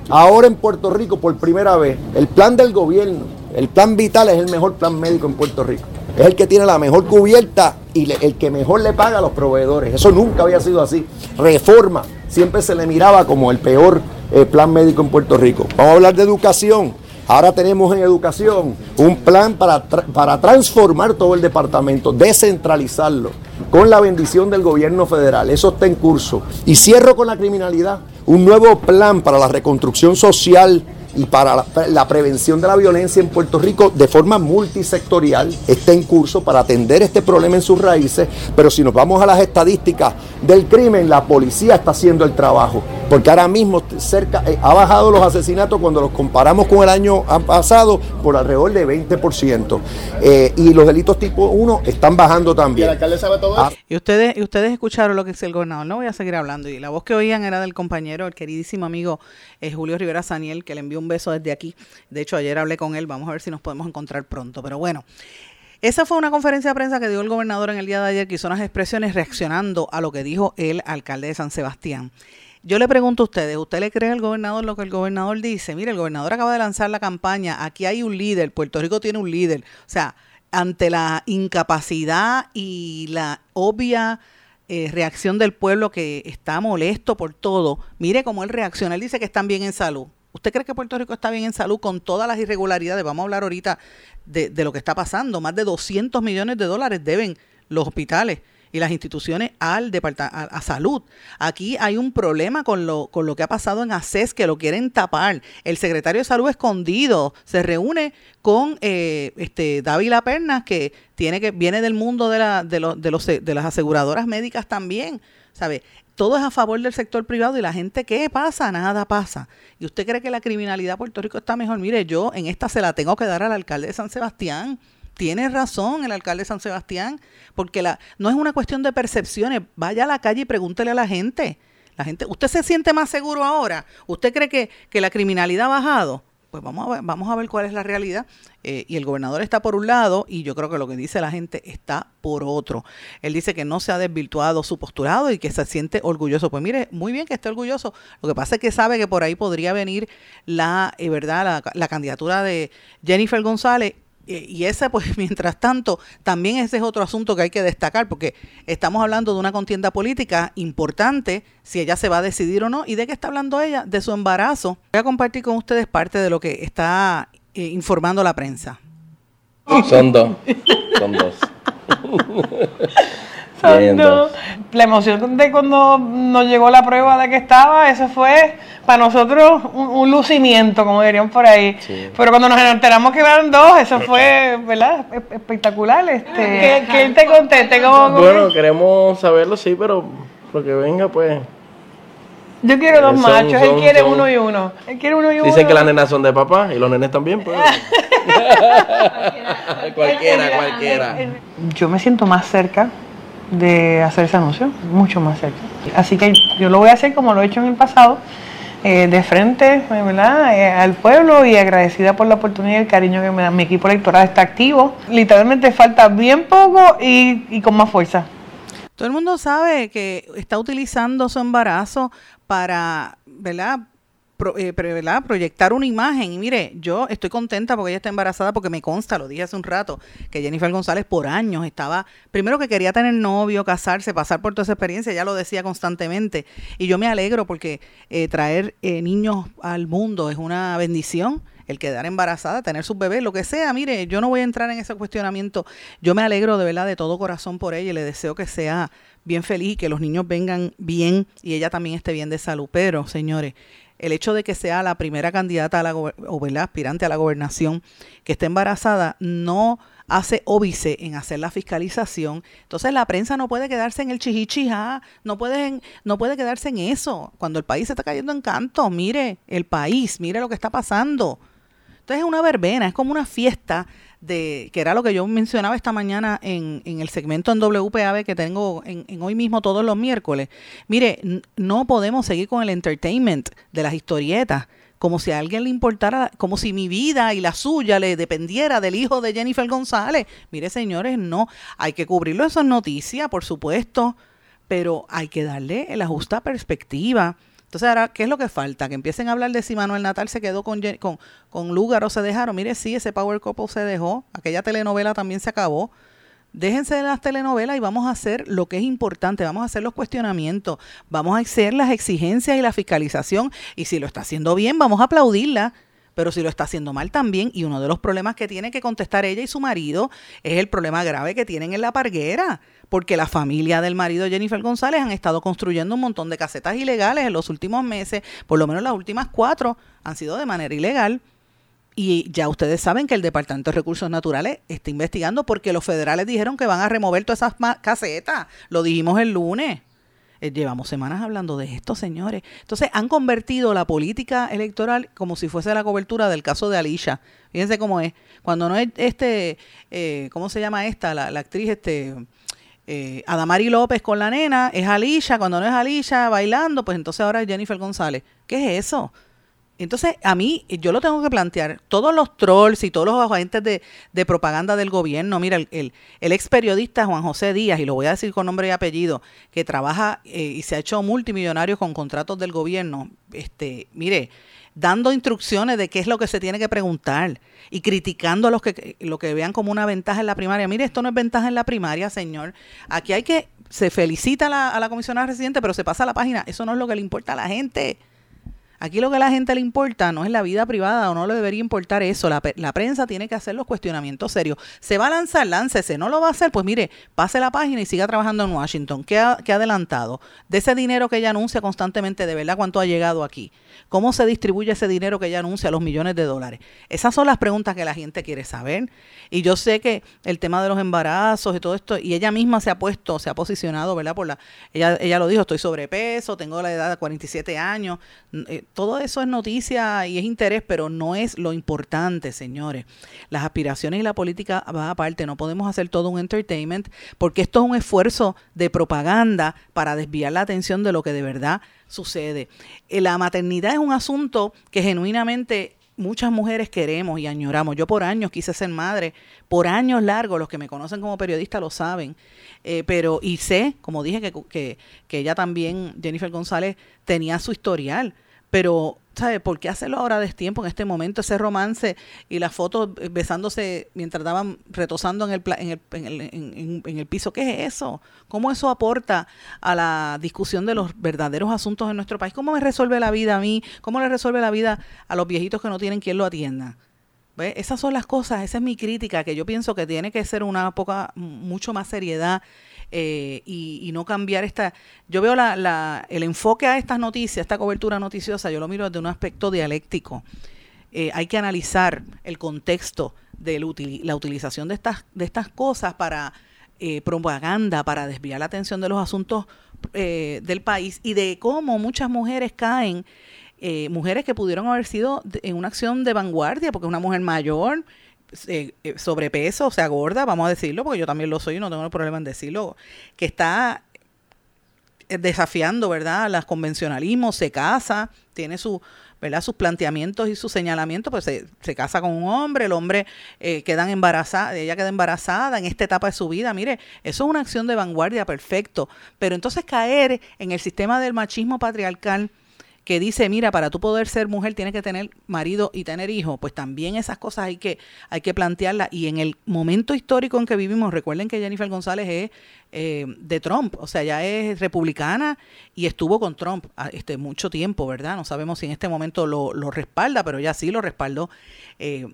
Ahora en Puerto Rico, por primera vez, el plan del gobierno, el plan vital es el mejor plan médico en Puerto Rico. Es el que tiene la mejor cubierta y el que mejor le paga a los proveedores. Eso nunca había sido así. Reforma, siempre se le miraba como el peor eh, plan médico en Puerto Rico. Vamos a hablar de educación. Ahora tenemos en educación un plan para, para transformar todo el departamento, descentralizarlo con la bendición del gobierno federal. Eso está en curso. Y cierro con la criminalidad. Un nuevo plan para la reconstrucción social y para la, prevención de la violencia en Puerto Rico de forma multisectorial está en curso para atender este problema en sus raíces, pero si nos vamos a las estadísticas del crimen, la policía está haciendo el trabajo, porque ahora mismo cerca eh, ha bajado los asesinatos cuando los comparamos con el año pasado por alrededor de 20%, eh, y los delitos tipo 1 están bajando también. ¿Y el alcalde sabe todo. Y ustedes, y ustedes escucharon lo que dice el gobernador, no voy a seguir hablando, y la voz que oían era del compañero, el queridísimo amigo eh, Julio Rivera Saniel, que le envió un beso desde aquí. De hecho, ayer hablé con él, vamos a ver si nos podemos encontrar pronto. Pero bueno, esa fue una conferencia de prensa que dio el gobernador en el día de ayer, que hizo unas expresiones reaccionando a lo que dijo el alcalde de San Sebastián. Yo le pregunto a ustedes, ¿usted le cree al gobernador lo que el gobernador dice? Mire, el gobernador acaba de lanzar la campaña, aquí hay un líder, Puerto Rico tiene un líder. O sea, ante la incapacidad y la obvia eh, reacción del pueblo que está molesto por todo, mire cómo él reacciona. Él dice que están bien en salud. ¿Usted cree que Puerto Rico está bien en salud con todas las irregularidades? Vamos a hablar ahorita de, lo que está pasando. Más de 200 millones de dólares deben los hospitales y las instituciones al departamento a, salud. Aquí hay un problema con lo, con lo que ha pasado en ACES que lo quieren tapar. El secretario de salud escondido se reúne con eh, este Dávila Pernas que tiene que viene del mundo de, la, de, de, los, de las aseguradoras médicas también. ¿Sabe? todo es a favor del sector privado y la gente, ¿qué pasa? Nada pasa. ¿Y usted cree que la criminalidad de Puerto Rico está mejor? Mire, yo en esta se la tengo que dar al alcalde de San Sebastián. Tiene razón el alcalde de San Sebastián, porque la, no es una cuestión de percepciones. Vaya a la calle y pregúntele a la gente. La gente, ¿usted se siente más seguro ahora? ¿Usted cree que, que la criminalidad ha bajado? pues vamos a ver, vamos a ver cuál es la realidad. Eh, y el gobernador está por un lado y yo creo que lo que dice la gente está por otro. Él dice que no se ha desvirtuado su posturado y que se siente orgulloso. Pues mire, muy bien que esté orgulloso. Lo que pasa es que sabe que por ahí podría venir la, eh, ¿verdad? La, la candidatura de Jennifer González y ese, pues, mientras tanto, también ese es otro asunto que hay que destacar, porque estamos hablando de una contienda política importante, si ella se va a decidir o no. ¿Y de qué está hablando ella? De su embarazo. Voy a compartir con ustedes parte de lo que está eh, informando la prensa. Son dos, son dos. La emoción de cuando nos llegó la prueba de que estaba, eso fue para nosotros un, lucimiento, como dirían por ahí. Pero cuando nos enteramos que iban dos, eso fue, ¿verdad? Espectacular. Este, ¿Qué, te conteste? bueno, queremos saberlo, sí, pero lo que venga, pues. Yo quiero dos machos, él quiere uno y uno. Él quiere uno y uno. Dicen que las nenas son de papá y los nenes también, pues. cualquiera, cualquiera. Yo me siento más cerca de hacer ese anuncio, mucho más cerca. Así que yo lo voy a hacer como lo he hecho en el pasado, eh, de frente ¿verdad? Eh, al pueblo y agradecida por la oportunidad y el cariño que me da. Mi equipo electoral está activo. Literalmente falta bien poco y, y con más fuerza. Todo el mundo sabe que está utilizando su embarazo para, ¿verdad? Eh, proyectar una imagen. Y mire, yo estoy contenta porque ella está embarazada, porque me consta, lo dije hace un rato, que Jennifer González por años estaba, primero que quería tener novio, casarse, pasar por toda esa experiencia, ya lo decía constantemente. Y yo me alegro porque eh, traer eh, niños al mundo es una bendición el quedar embarazada, tener sus bebés, lo que sea, mire, yo no voy a entrar en ese cuestionamiento. Yo me alegro de verdad de todo corazón por ella y le deseo que sea bien feliz y que los niños vengan bien y ella también esté bien de salud. Pero, señores, el hecho de que sea la primera candidata a la o aspirante a la gobernación que esté embarazada no hace óbice en hacer la fiscalización. Entonces la prensa no puede quedarse en el chihichijá, no puede, no puede quedarse en eso. Cuando el país se está cayendo en canto, mire el país, mire lo que está pasando. Entonces es una verbena, es como una fiesta de que era lo que yo mencionaba esta mañana en, en el segmento en WPAB que tengo en, en, hoy mismo todos los miércoles. Mire, no podemos seguir con el entertainment de las historietas como si a alguien le importara, como si mi vida y la suya le dependiera del hijo de Jennifer González. Mire, señores, no, hay que cubrirlo, eso es noticia, por supuesto, pero hay que darle la justa perspectiva. Entonces, ahora, ¿qué es lo que falta? Que empiecen a hablar de si Manuel Natal se quedó con, con, Lugar o se dejaron. Mire, sí, ese Power Couple se dejó. Aquella telenovela también se acabó. Déjense de las telenovelas y vamos a hacer lo que es importante, vamos a hacer los cuestionamientos, vamos a hacer las exigencias y la fiscalización y si lo está haciendo bien, vamos a aplaudirla pero si lo está haciendo mal también, y uno de los problemas que tiene que contestar ella y su marido es el problema grave que tienen en la parguera, porque la familia del marido Jennifer González han estado construyendo un montón de casetas ilegales en los últimos meses, por lo menos las últimas cuatro han sido de manera ilegal. Y ya ustedes saben que el Departamento de Recursos Naturales está investigando porque los federales dijeron que van a remover todas esas casetas. Lo dijimos el lunes. Eh, llevamos semanas hablando de esto, señores. Entonces han convertido la política electoral como si fuese la cobertura del caso de Alicia. Fíjense cómo es. Cuando no es este, eh, ¿cómo se llama esta? La, actriz, este, eh, Adamari López con la nena, es Alicia. Cuando no es Alicia bailando, pues entonces ahora es Jennifer González. ¿Qué es eso? Entonces, a mí, yo lo tengo que plantear, todos los trolls y todos los agentes de, propaganda del gobierno, mira, el, el, ex periodista Juan José Díaz, y lo voy a decir con nombre y apellido, que trabaja eh, y se ha hecho multimillonario con contratos del gobierno, este, mire, dando instrucciones de qué es lo que se tiene que preguntar y criticando a los que lo que vean como una ventaja en la primaria. Mire, esto no es ventaja en la primaria, señor. Aquí hay que, se felicita a la, a la comisionada residente, pero se pasa a la página. Eso no es lo que le importa a la gente. Aquí lo que a la gente le importa no es la vida privada o no le debería importar eso. La, prensa tiene que hacer los cuestionamientos serios. ¿Se va a lanzar? Láncese. ¿No lo va a hacer? Pues mire, pase la página y siga trabajando en Washington. ¿Qué ha, adelantado? De ese dinero que ella anuncia constantemente, ¿de verdad cuánto ha llegado aquí? ¿Cómo se distribuye ese dinero que ella anuncia, los millones de dólares? Esas son las preguntas que la gente quiere saber. Y yo sé que el tema de los embarazos y todo esto, y ella misma se ha puesto, se ha posicionado, ¿verdad? Por la, ella, ella lo dijo, estoy sobrepeso, tengo la edad de 47 años. Eh, todo eso es noticia y es interés, pero no es lo importante, señores. Las aspiraciones y la política va aparte, no podemos hacer todo un entertainment, porque esto es un esfuerzo de propaganda para desviar la atención de lo que de verdad sucede. Eh, la maternidad es un asunto que genuinamente muchas mujeres queremos y añoramos. Yo por años quise ser madre, por años largos, los que me conocen como periodista lo saben, eh, pero y sé, como dije, que, que, que ella también, Jennifer González, tenía su historial pero, ¿sabe? ¿Por qué hacerlo ahora de tiempo, en este momento, ese romance y las fotos besándose mientras estaban retosando en el, en el, en el, en, el piso? ¿Qué es eso? ¿Cómo eso aporta a la discusión de los verdaderos asuntos en nuestro país? ¿Cómo me resuelve la vida a mí? ¿Cómo le resuelve la vida a los viejitos que no tienen quien lo atienda? Esas son las cosas, esa es mi crítica, que yo pienso que tiene que ser una poca, mucho más seriedad eh, y, no cambiar esta... Yo veo la, el enfoque a estas noticias, esta cobertura noticiosa, yo lo miro desde un aspecto dialéctico. Eh, hay que analizar el contexto de la utilización de estas, de estas cosas para eh, propaganda, para desviar la atención de los asuntos del país y de cómo muchas mujeres caen eh, mujeres que pudieron haber sido en una acción de vanguardia, porque una mujer mayor, eh, eh, sobrepeso, o sea, gorda, vamos a decirlo, porque yo también lo soy y no tengo problema en decirlo, que está desafiando, ¿verdad?, las convencionalismos, se casa, tiene su, ¿verdad? sus planteamientos y sus señalamientos, pues se, se casa con un hombre, el hombre eh, queda embarazada, ella queda embarazada en esta etapa de su vida. Mire, eso es una acción de vanguardia, perfecto. Pero entonces caer en el sistema del machismo patriarcal que dice, mira, para tú poder ser mujer tienes que tener marido y tener hijos, pues también esas cosas hay que, hay que plantearlas. Y en el momento histórico en que vivimos, recuerden que Jennifer González es eh, de Trump, o sea, ya es republicana y estuvo con Trump este, mucho tiempo, ¿verdad? No sabemos si en este momento lo, lo respalda, pero ya sí lo respaldó. Eh,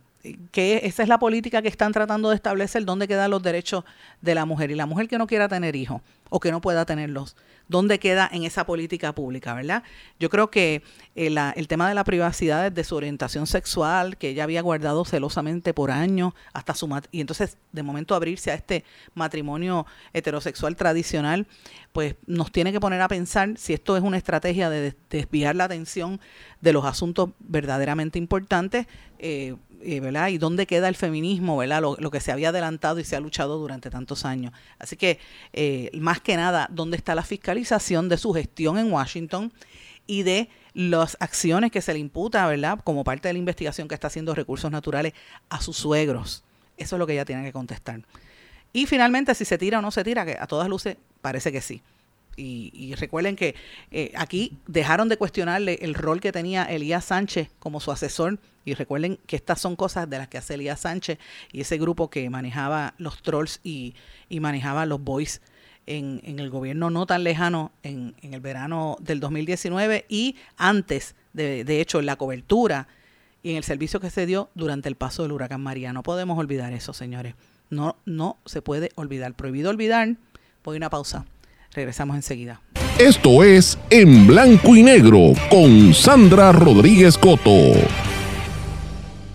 que esa es la política que están tratando de establecer, dónde quedan los derechos de la mujer. Y la mujer que no quiera tener hijos o que no pueda tenerlos, ¿dónde queda en esa política pública, verdad? Yo creo que el, eh, el tema de la privacidad de su orientación sexual, que ella había guardado celosamente por años, hasta su y entonces de momento abrirse a este matrimonio heterosexual tradicional, pues nos tiene que poner a pensar si esto es una estrategia de desviar la atención de los asuntos verdaderamente importantes. Eh, eh, ¿verdad? Y dónde queda el feminismo, ¿verdad? Lo, que se había adelantado y se ha luchado durante tantos años. Así que, eh, más que nada, ¿dónde está la fiscalización de su gestión en Washington y de las acciones que se le imputa, ¿verdad? Como parte de la investigación que está haciendo Recursos Naturales a sus suegros. Eso es lo que ella tiene que contestar. Y finalmente, si se tira o no se tira, que a todas luces parece que sí. Y, recuerden que eh, aquí dejaron de cuestionarle el rol que tenía Elías Sánchez como su asesor. Y recuerden que estas son cosas de las que hace Elías Sánchez y ese grupo que manejaba los trolls y, manejaba los boys en, el gobierno no tan lejano, en, el verano del 2019 y antes, de, de hecho, en la cobertura y en el servicio que se dio durante el paso del huracán María. No podemos olvidar eso, señores. No, no se puede olvidar. Prohibido olvidar. Voy a una pausa. Regresamos enseguida. Esto es En Blanco y Negro con Sandra Rodríguez Coto.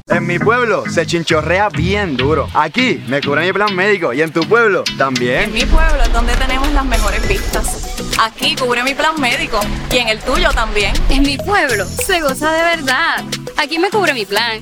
En mi pueblo se chinchorrea bien duro. Aquí me cubre mi plan médico y en tu pueblo también. En mi pueblo es donde tenemos las mejores vistas. Aquí cubre mi plan médico y en el tuyo también. En mi pueblo se goza de verdad. Aquí me cubre mi plan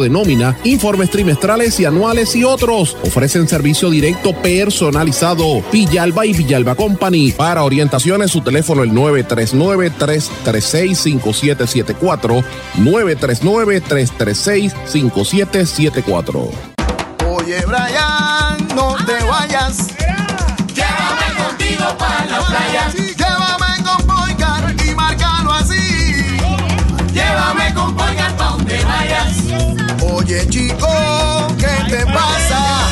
de nómina, informes trimestrales y anuales y otros. Ofrecen servicio directo personalizado. Villalba y Villalba Company. Para orientaciones, su teléfono el 939-336-5774. 939-336-5774. Oye, Brian, no te vayas. Chico, ¿qué te pasa?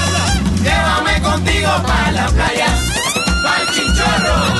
Llévame contigo para la playa. Pa'l chinchorro,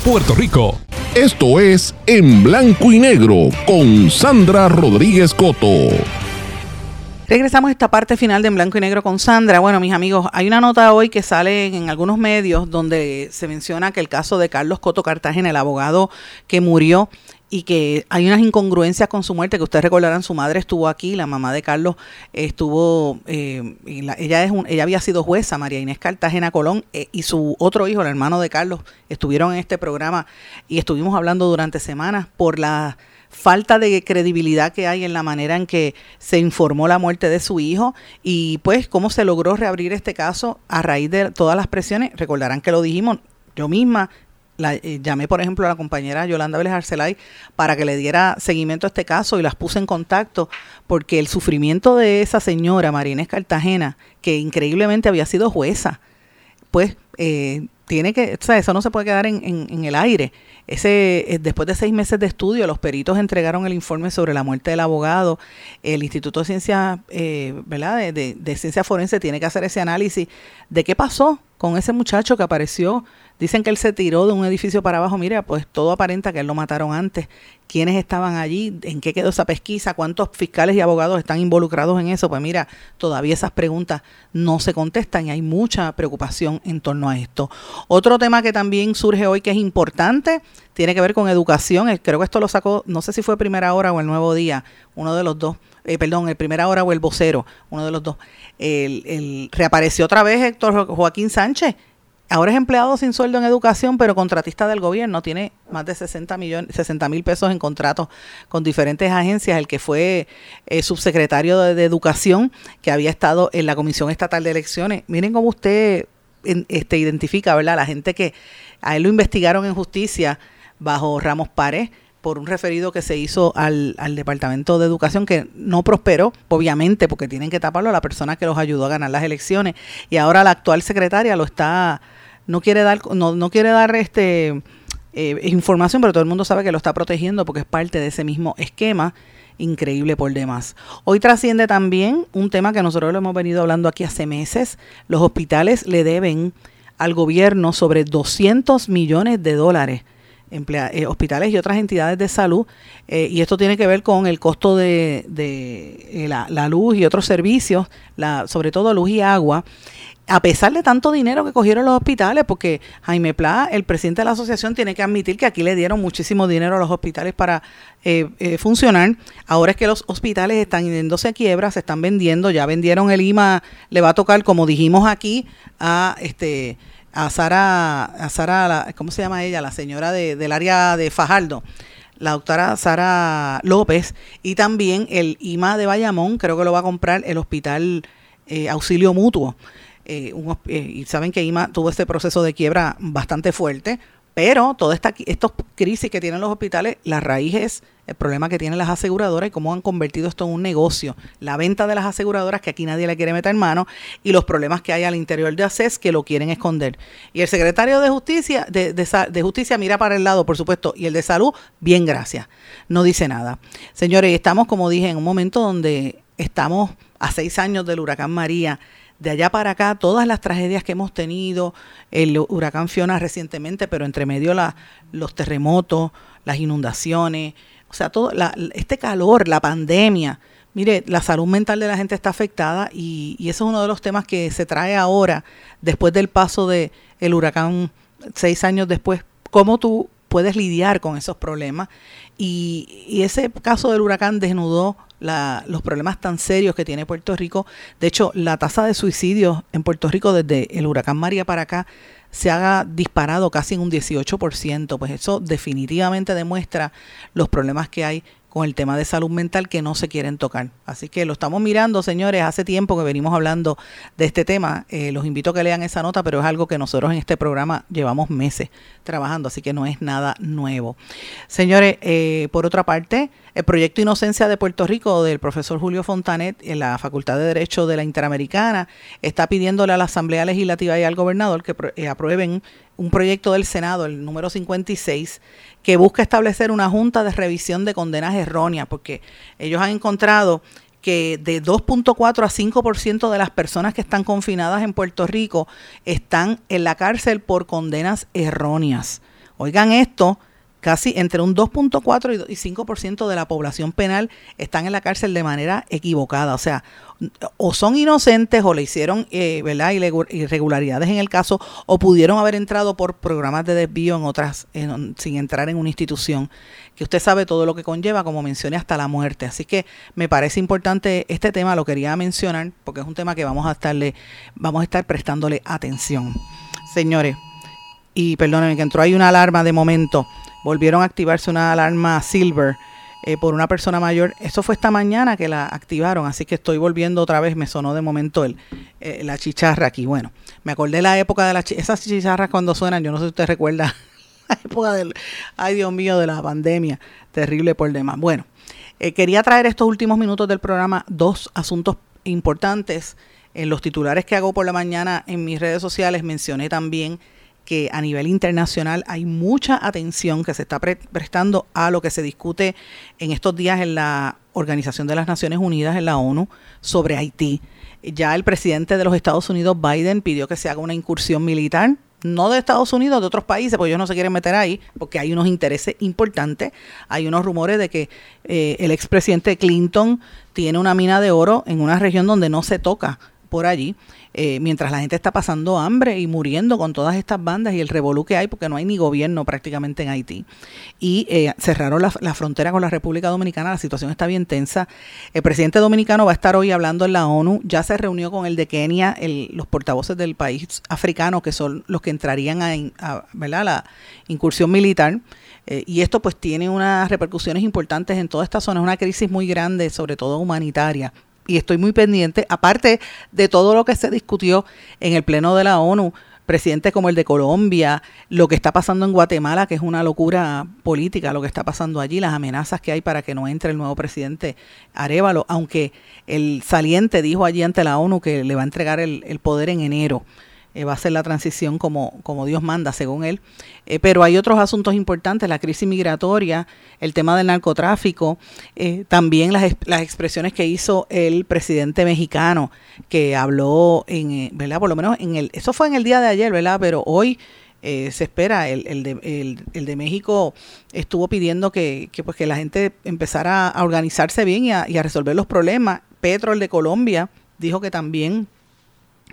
Puerto Rico. Esto es En Blanco y Negro con Sandra Rodríguez Coto. Regresamos a esta parte final de En Blanco y Negro con Sandra. Bueno, mis amigos, hay una nota hoy que sale en algunos medios donde se menciona que el caso de Carlos Coto Cartagena, el abogado que murió y que hay unas incongruencias con su muerte, que ustedes recordarán, su madre estuvo aquí, la mamá de Carlos estuvo, eh, la- ella, es un- ella había sido jueza, María Inés Cartagena Colón, eh, y su otro hijo, el hermano de Carlos, estuvieron en este programa y estuvimos hablando durante semanas por la falta de credibilidad que hay en la manera en que se informó la muerte de su hijo y pues cómo se logró reabrir este caso a raíz de todas las presiones. Recordarán que lo dijimos yo misma, la, eh, llamé por ejemplo a la compañera Yolanda Vélez Arcelay para que le diera seguimiento a este caso y las puse en contacto porque el sufrimiento de esa señora María Inés Cartagena, que increíblemente había sido jueza, pues eh, tiene que, o sea, eso no se puede quedar en, en- el aire. Ese, eh, después de seis meses de estudio, los peritos entregaron el informe sobre la muerte del abogado. El Instituto de Ciencias, eh, ¿verdad? De, de Ciencia Forense tiene que hacer ese análisis de qué pasó con ese muchacho que apareció. Dicen que él se tiró de un edificio para abajo. Mira, pues todo aparenta que él lo mataron antes. ¿Quiénes estaban allí? ¿En qué quedó esa pesquisa? ¿Cuántos fiscales y abogados están involucrados en eso? Pues mira, todavía esas preguntas no se contestan y hay mucha preocupación en torno a esto. Otro tema que también surge hoy que es importante tiene que ver con educación. Eh, Creo que esto lo sacó, no sé si fue Primera Hora o El Nuevo Día, uno de los dos. Eh, perdón, el Primera Hora o El Vocero, uno de los dos. El, el- reapareció otra vez Héctor Jo- Joaquín Sánchez. Ahora es empleado sin sueldo en educación, pero contratista del gobierno. Tiene más de 60 millones, 60 mil pesos en contratos con diferentes agencias. El que fue eh, subsecretario de, Educación, que había estado en la Comisión Estatal de Elecciones. Miren cómo usted este, identifica, ¿verdad? La gente que a él lo investigaron en justicia bajo Ramos Párez por un referido que se hizo al, al Departamento de Educación que no prosperó, obviamente, porque tienen que taparlo a la persona que los ayudó a ganar las elecciones. Y ahora la actual secretaria lo está, no quiere dar, no, no quiere dar este eh, información, pero todo el mundo sabe que lo está protegiendo porque es parte de ese mismo esquema increíble por demás. Hoy trasciende también un tema que nosotros lo hemos venido hablando aquí hace meses. Los hospitales le deben al gobierno sobre 200 millones de dólares eh, hospitales y otras entidades de salud. Eh, y esto tiene que ver con el costo de, de la, la, luz y otros servicios, sobre todo luz y agua a pesar de tanto dinero que cogieron los hospitales, porque Jaime Pla, el presidente de la asociación, tiene que admitir que aquí le dieron muchísimo dinero a los hospitales para eh, eh, funcionar. Ahora es que los hospitales están yéndose a quiebra, se están vendiendo, ya vendieron el IMA, le va a tocar, como dijimos aquí, a este a Sara, a Sara, ¿cómo se llama ella? La señora de, del área de Fajardo la doctora Sara López y también el IMA de Bayamón, creo que lo va a comprar el Hospital eh, Auxilio Mutuo. Eh, eh, y saben que IMA tuvo este proceso de quiebra bastante fuerte, pero toda esta estos crisis que tienen los hospitales, la raíz es el problema que tienen las aseguradoras y cómo han convertido esto en un negocio. La venta de las aseguradoras, que aquí nadie le quiere meter mano, y los problemas que hay al interior de ACES que lo quieren esconder. Y el secretario de Justicia, de, de Justicia mira para el lado, por supuesto, y el de Salud, bien, gracias. No dice nada. Señores, estamos, como dije, en un momento donde estamos a seis años del huracán María de allá para acá, todas las tragedias que hemos tenido, el huracán Fiona recientemente, pero entre medio la, los terremotos, las inundaciones, o sea, todo este calor, la pandemia. Mire, la salud mental de la gente está afectada y, y eso es uno de los temas que se trae ahora, después del paso del el huracán, seis años después. ¿Cómo tú puedes lidiar con esos problemas? Y, y ese caso del huracán desnudó los problemas tan serios que tiene Puerto Rico. De hecho, la tasa de suicidios en Puerto Rico desde el huracán María para acá se ha disparado casi en un 18%, pues eso definitivamente demuestra los problemas que hay con el tema de salud mental que no se quieren tocar. Así que lo estamos mirando, señores, hace tiempo que venimos hablando de este tema. Eh, los invito a que lean esa nota, pero es algo que nosotros en este programa llevamos meses trabajando, así que no es nada nuevo. Señores, eh, por otra parte, el proyecto Inocencia de Puerto Rico del profesor Julio Fontanet en la Facultad de Derecho de la Interamericana está pidiéndole a la Asamblea Legislativa y al gobernador que eh, aprueben un proyecto del Senado, el número 56, que busca establecer una junta de revisión de condenas erróneas, porque ellos han encontrado que de 2.4 a 5% de las personas que están confinadas en Puerto Rico están en la cárcel por condenas erróneas. Oigan esto, casi entre un 2.4 y 5% de la población penal están en la cárcel de manera equivocada. O sea, o son inocentes o le hicieron eh, ¿verdad? irregularidades en el caso o pudieron haber entrado por programas de desvío en otras, sin entrar en una institución que usted sabe todo lo que conlleva, como mencioné, hasta la muerte. Así que me parece importante este tema, lo quería mencionar porque es un tema que vamos a estarle, vamos a estar prestándole atención. Señores, y perdónenme que entró ahí una alarma de momento volvieron a activarse una alarma Silver eh, por una persona mayor. Eso fue esta mañana que la activaron, así que estoy volviendo otra vez. Me sonó de momento el, eh, la chicharra aquí. Bueno, me acordé la época de las esas chicharras cuando suenan. Yo no sé si usted recuerda la época del, ay Dios mío, de la pandemia. Terrible por demás. Bueno, eh, quería traer estos últimos minutos del programa dos asuntos importantes. En los titulares que hago por la mañana en mis redes sociales mencioné también que a nivel internacional hay mucha atención que se está prestando a lo que se discute en estos días en la Organización de las Naciones Unidas, en la ONU, sobre Haití. Ya el presidente de los Estados Unidos, Biden, pidió que se haga una incursión militar no de Estados Unidos, de otros países, porque ellos no se quieren meter ahí, porque hay unos intereses importantes. Hay unos rumores de que eh, el expresidente Clinton tiene una mina de oro en una región donde no se toca por allí. Eh, mientras la gente está pasando hambre y muriendo con todas estas bandas y el revolú que hay, porque no hay ni gobierno prácticamente en Haití. Y eh, cerraron la, frontera con la República Dominicana, la situación está bien tensa. El presidente dominicano va a estar hoy hablando en la ONU, ya se reunió con el de Kenia, los portavoces del país africano, que son los que entrarían a, la incursión militar. Eh, y esto pues tiene unas repercusiones importantes en toda esta zona, es una crisis muy grande, sobre todo humanitaria, y estoy muy pendiente, aparte de todo lo que se discutió en el Pleno de la ONU, presidentes como el de Colombia, lo que está pasando en Guatemala, que es una locura política, lo que está pasando allí, las amenazas que hay para que no entre el nuevo presidente Arevalo, aunque el saliente dijo allí ante la ONU que le va a entregar el, el poder en enero. Eh, va a ser la transición como, como Dios manda, según él. Eh, pero hay otros asuntos importantes, la crisis migratoria, el tema del narcotráfico, eh, también las, las expresiones que hizo el presidente mexicano, que habló en, ¿verdad? Por lo menos en el, eso fue en el día de ayer, ¿verdad? Pero hoy se espera. El, el, de, el, de México estuvo pidiendo que, que, pues, que la gente empezara a organizarse bien y a, y a resolver los problemas. Petro, el de Colombia, dijo que también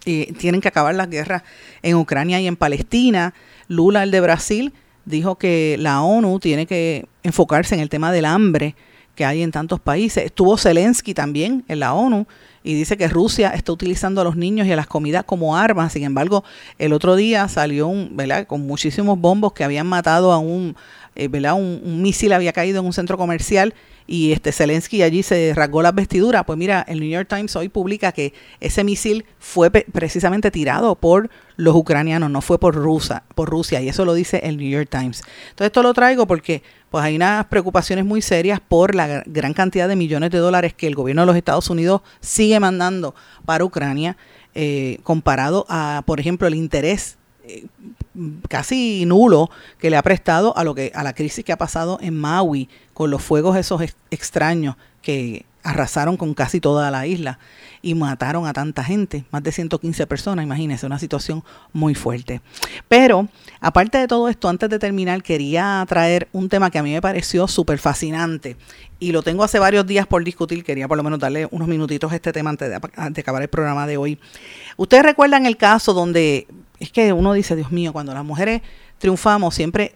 eh, tienen que acabar las guerras en Ucrania y en Palestina. Lula, el de Brasil, dijo que la ONU tiene que enfocarse en el tema del hambre que hay en tantos países. Estuvo Zelensky también en la ONU y dice que Rusia está utilizando a los niños y a las comidas como armas. Sin embargo, el otro día salió un, ¿verdad? con muchísimos bombos que habían matado a un, eh, ¿verdad? Un, un, misil había caído en un centro comercial y este Zelensky allí se rasgó las vestiduras. Pues mira, el New York Times hoy publica que ese misil fue precisamente tirado por los ucranianos, no fue por Rusia, por Rusia, y eso lo dice el New York Times. Entonces esto lo traigo porque pues hay unas preocupaciones muy serias por la gran cantidad de millones de dólares que el gobierno de los Estados Unidos sigue mandando para Ucrania, eh, comparado a, por ejemplo, el interés eh, casi nulo que le ha prestado a lo que a la crisis que ha pasado en Maui con los fuegos esos extraños que arrasaron con casi toda la isla y mataron a tanta gente, más de 115 personas, imagínense, una situación muy fuerte. Pero, aparte de todo esto, antes de terminar, quería traer un tema que a mí me pareció súper fascinante y lo tengo hace varios días por discutir, quería por lo menos darle unos minutitos a este tema antes de, antes de acabar el programa de hoy. Ustedes recuerdan el caso donde, es que uno dice, Dios mío, cuando las mujeres triunfamos, siempre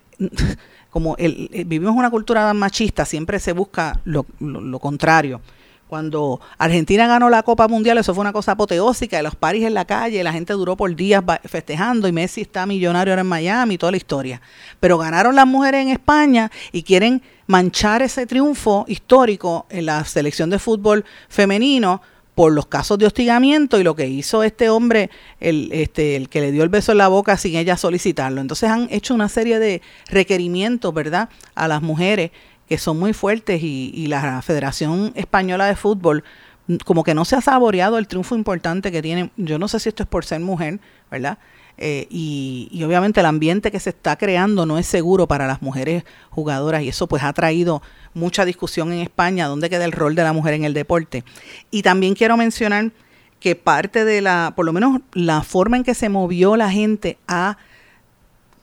como el, vivimos una cultura machista, siempre se busca lo, lo contrario. Cuando Argentina ganó la Copa Mundial, eso fue una cosa apoteósica, los paris en la calle, la gente duró por días festejando y Messi está millonario ahora en Miami, toda la historia. Pero ganaron las mujeres en España y quieren manchar ese triunfo histórico en la selección de fútbol femenino por los casos de hostigamiento y lo que hizo este hombre, el, este, el que le dio el beso en la boca sin ella solicitarlo. Entonces han hecho una serie de requerimientos, ¿verdad?, a las mujeres que son muy fuertes y, la Federación Española de Fútbol mm, como que no se ha saboreado el triunfo importante que tiene. Yo no sé si esto es por ser mujer, ¿verdad? Eh, y, obviamente el ambiente que se está creando no es seguro para las mujeres jugadoras y eso pues ha traído mucha discusión en España, dónde queda el rol de la mujer en el deporte. Y también quiero mencionar que parte de la, por lo menos la forma en que se movió la gente a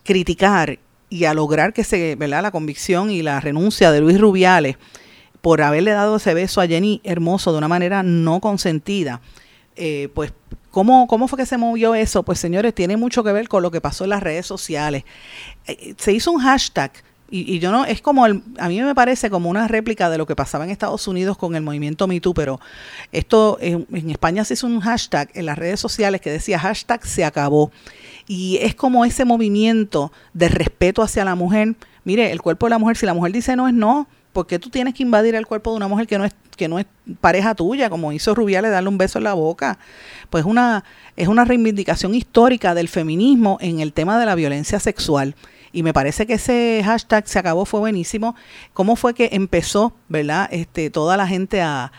criticar y a lograr que se, ¿verdad? La convicción y la renuncia de Luis Rubiales por haberle dado ese beso a Jenny Hermoso de una manera no consentida, eh, pues ¿Cómo, ¿Cómo fue que se movió eso? Pues señores, tiene mucho que ver con lo que pasó en las redes sociales. Eh, se hizo un hashtag y, yo no, es como, el, a mí me parece como una réplica de lo que pasaba en Estados Unidos con el movimiento MeToo, pero esto en, en España se hizo un hashtag en las redes sociales que decía hashtag se acabó. Y es como ese movimiento de respeto hacia la mujer. Mire, el cuerpo de la mujer, si la mujer dice no es no, ¿por qué tú tienes que invadir el cuerpo de una mujer que no es que no es pareja tuya, como hizo Rubiales darle un beso en la boca? Pues una es una reivindicación histórica del feminismo en el tema de la violencia sexual. Y me parece que ese hashtag se acabó, fue buenísimo. ¿Cómo fue que empezó, verdad, este, toda la gente a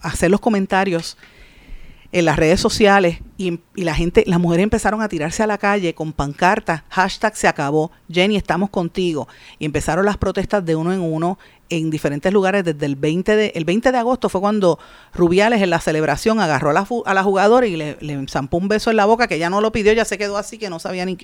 hacer los comentarios en las redes sociales y, la gente, las mujeres empezaron a tirarse a la calle con pancartas, hashtag se acabó, Jenny, estamos contigo. Y empezaron las protestas de uno en uno en diferentes lugares desde el 20 de, el 20 de agosto fue cuando Rubiales en la celebración agarró a la, a la jugadora y le, le, zampó un beso en la boca que ya no lo pidió, ya se quedó así que no sabía ni,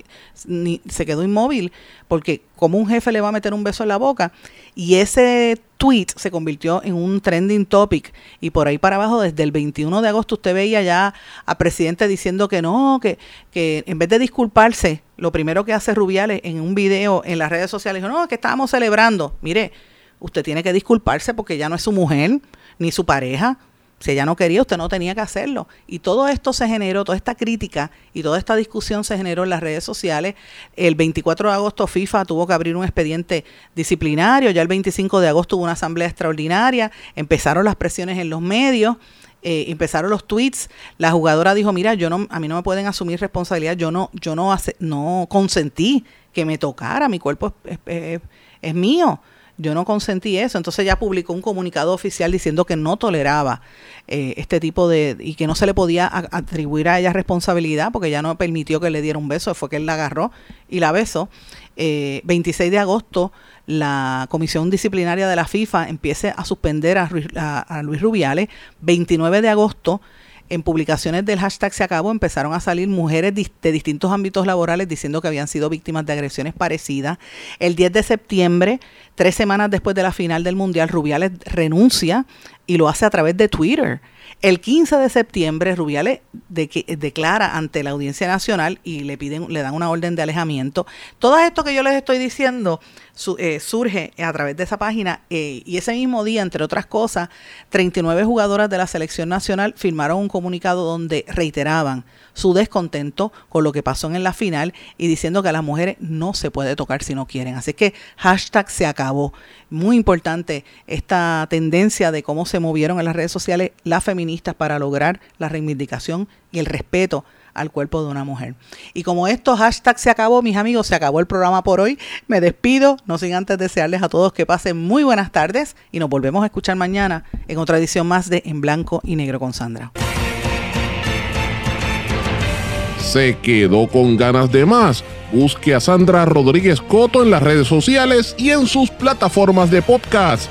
ni se quedó inmóvil porque como un jefe le va a meter un beso en la boca y ese tweet se convirtió en un trending topic y por ahí para abajo desde el 21 de agosto usted veía ya a presidente diciendo que no, que, que en vez de disculparse, lo primero que hace Rubiales en un video en las redes sociales, dijo, no, que estábamos celebrando. Mire, usted tiene que disculparse porque ya no es su mujer ni su pareja. Si ella no quería, usted no tenía que hacerlo. Y todo esto se generó, toda esta crítica y toda esta discusión se generó en las redes sociales. El 24 de agosto FIFA tuvo que abrir un expediente disciplinario, ya el 25 de agosto hubo una asamblea extraordinaria, empezaron las presiones en los medios. Eh, empezaron los tweets, la jugadora dijo, mira, yo no, a mí no me pueden asumir responsabilidad, yo no, yo no, hace, no consentí que me tocara, mi cuerpo es, es mío yo no consentí eso. Entonces ya publicó un comunicado oficial diciendo que no toleraba eh, este tipo de... y que no se le podía atribuir a ella responsabilidad porque ya no permitió que le diera un beso, fue que él la agarró y la besó. 26 eh, de agosto, la Comisión Disciplinaria de la FIFA empiece a suspender a, a Luis Rubiales. 29 de agosto, en publicaciones del hashtag se acabó empezaron a salir mujeres de distintos ámbitos laborales diciendo que habían sido víctimas de agresiones parecidas. El 10 de septiembre, tres semanas después de la final del Mundial, Rubiales renuncia y lo hace a través de Twitter. El 15 de septiembre, Rubiales declara ante la Audiencia Nacional y le piden, le dan una orden de alejamiento. Todo esto que yo les estoy diciendo eh, surge a través de esa página eh, y ese mismo día, entre otras cosas, 39 jugadoras de la selección nacional firmaron un comunicado donde reiteraban su descontento con lo que pasó en la final y diciendo que a las mujeres no se puede tocar si no quieren. Así que hashtag se acabó. Muy importante esta tendencia de cómo se movieron en las redes sociales las feministas para lograr la reivindicación y el respeto al cuerpo de una mujer. Y como esto hashtag se acabó, mis amigos, se acabó el programa por hoy. Me despido, no sin antes desearles a todos que pasen muy buenas tardes y nos volvemos a escuchar mañana en otra edición más de En Blanco y Negro con Sandra. ¿Se quedó con ganas de más? Busque a Sandra Rodríguez Coto en las redes sociales y en sus plataformas de podcast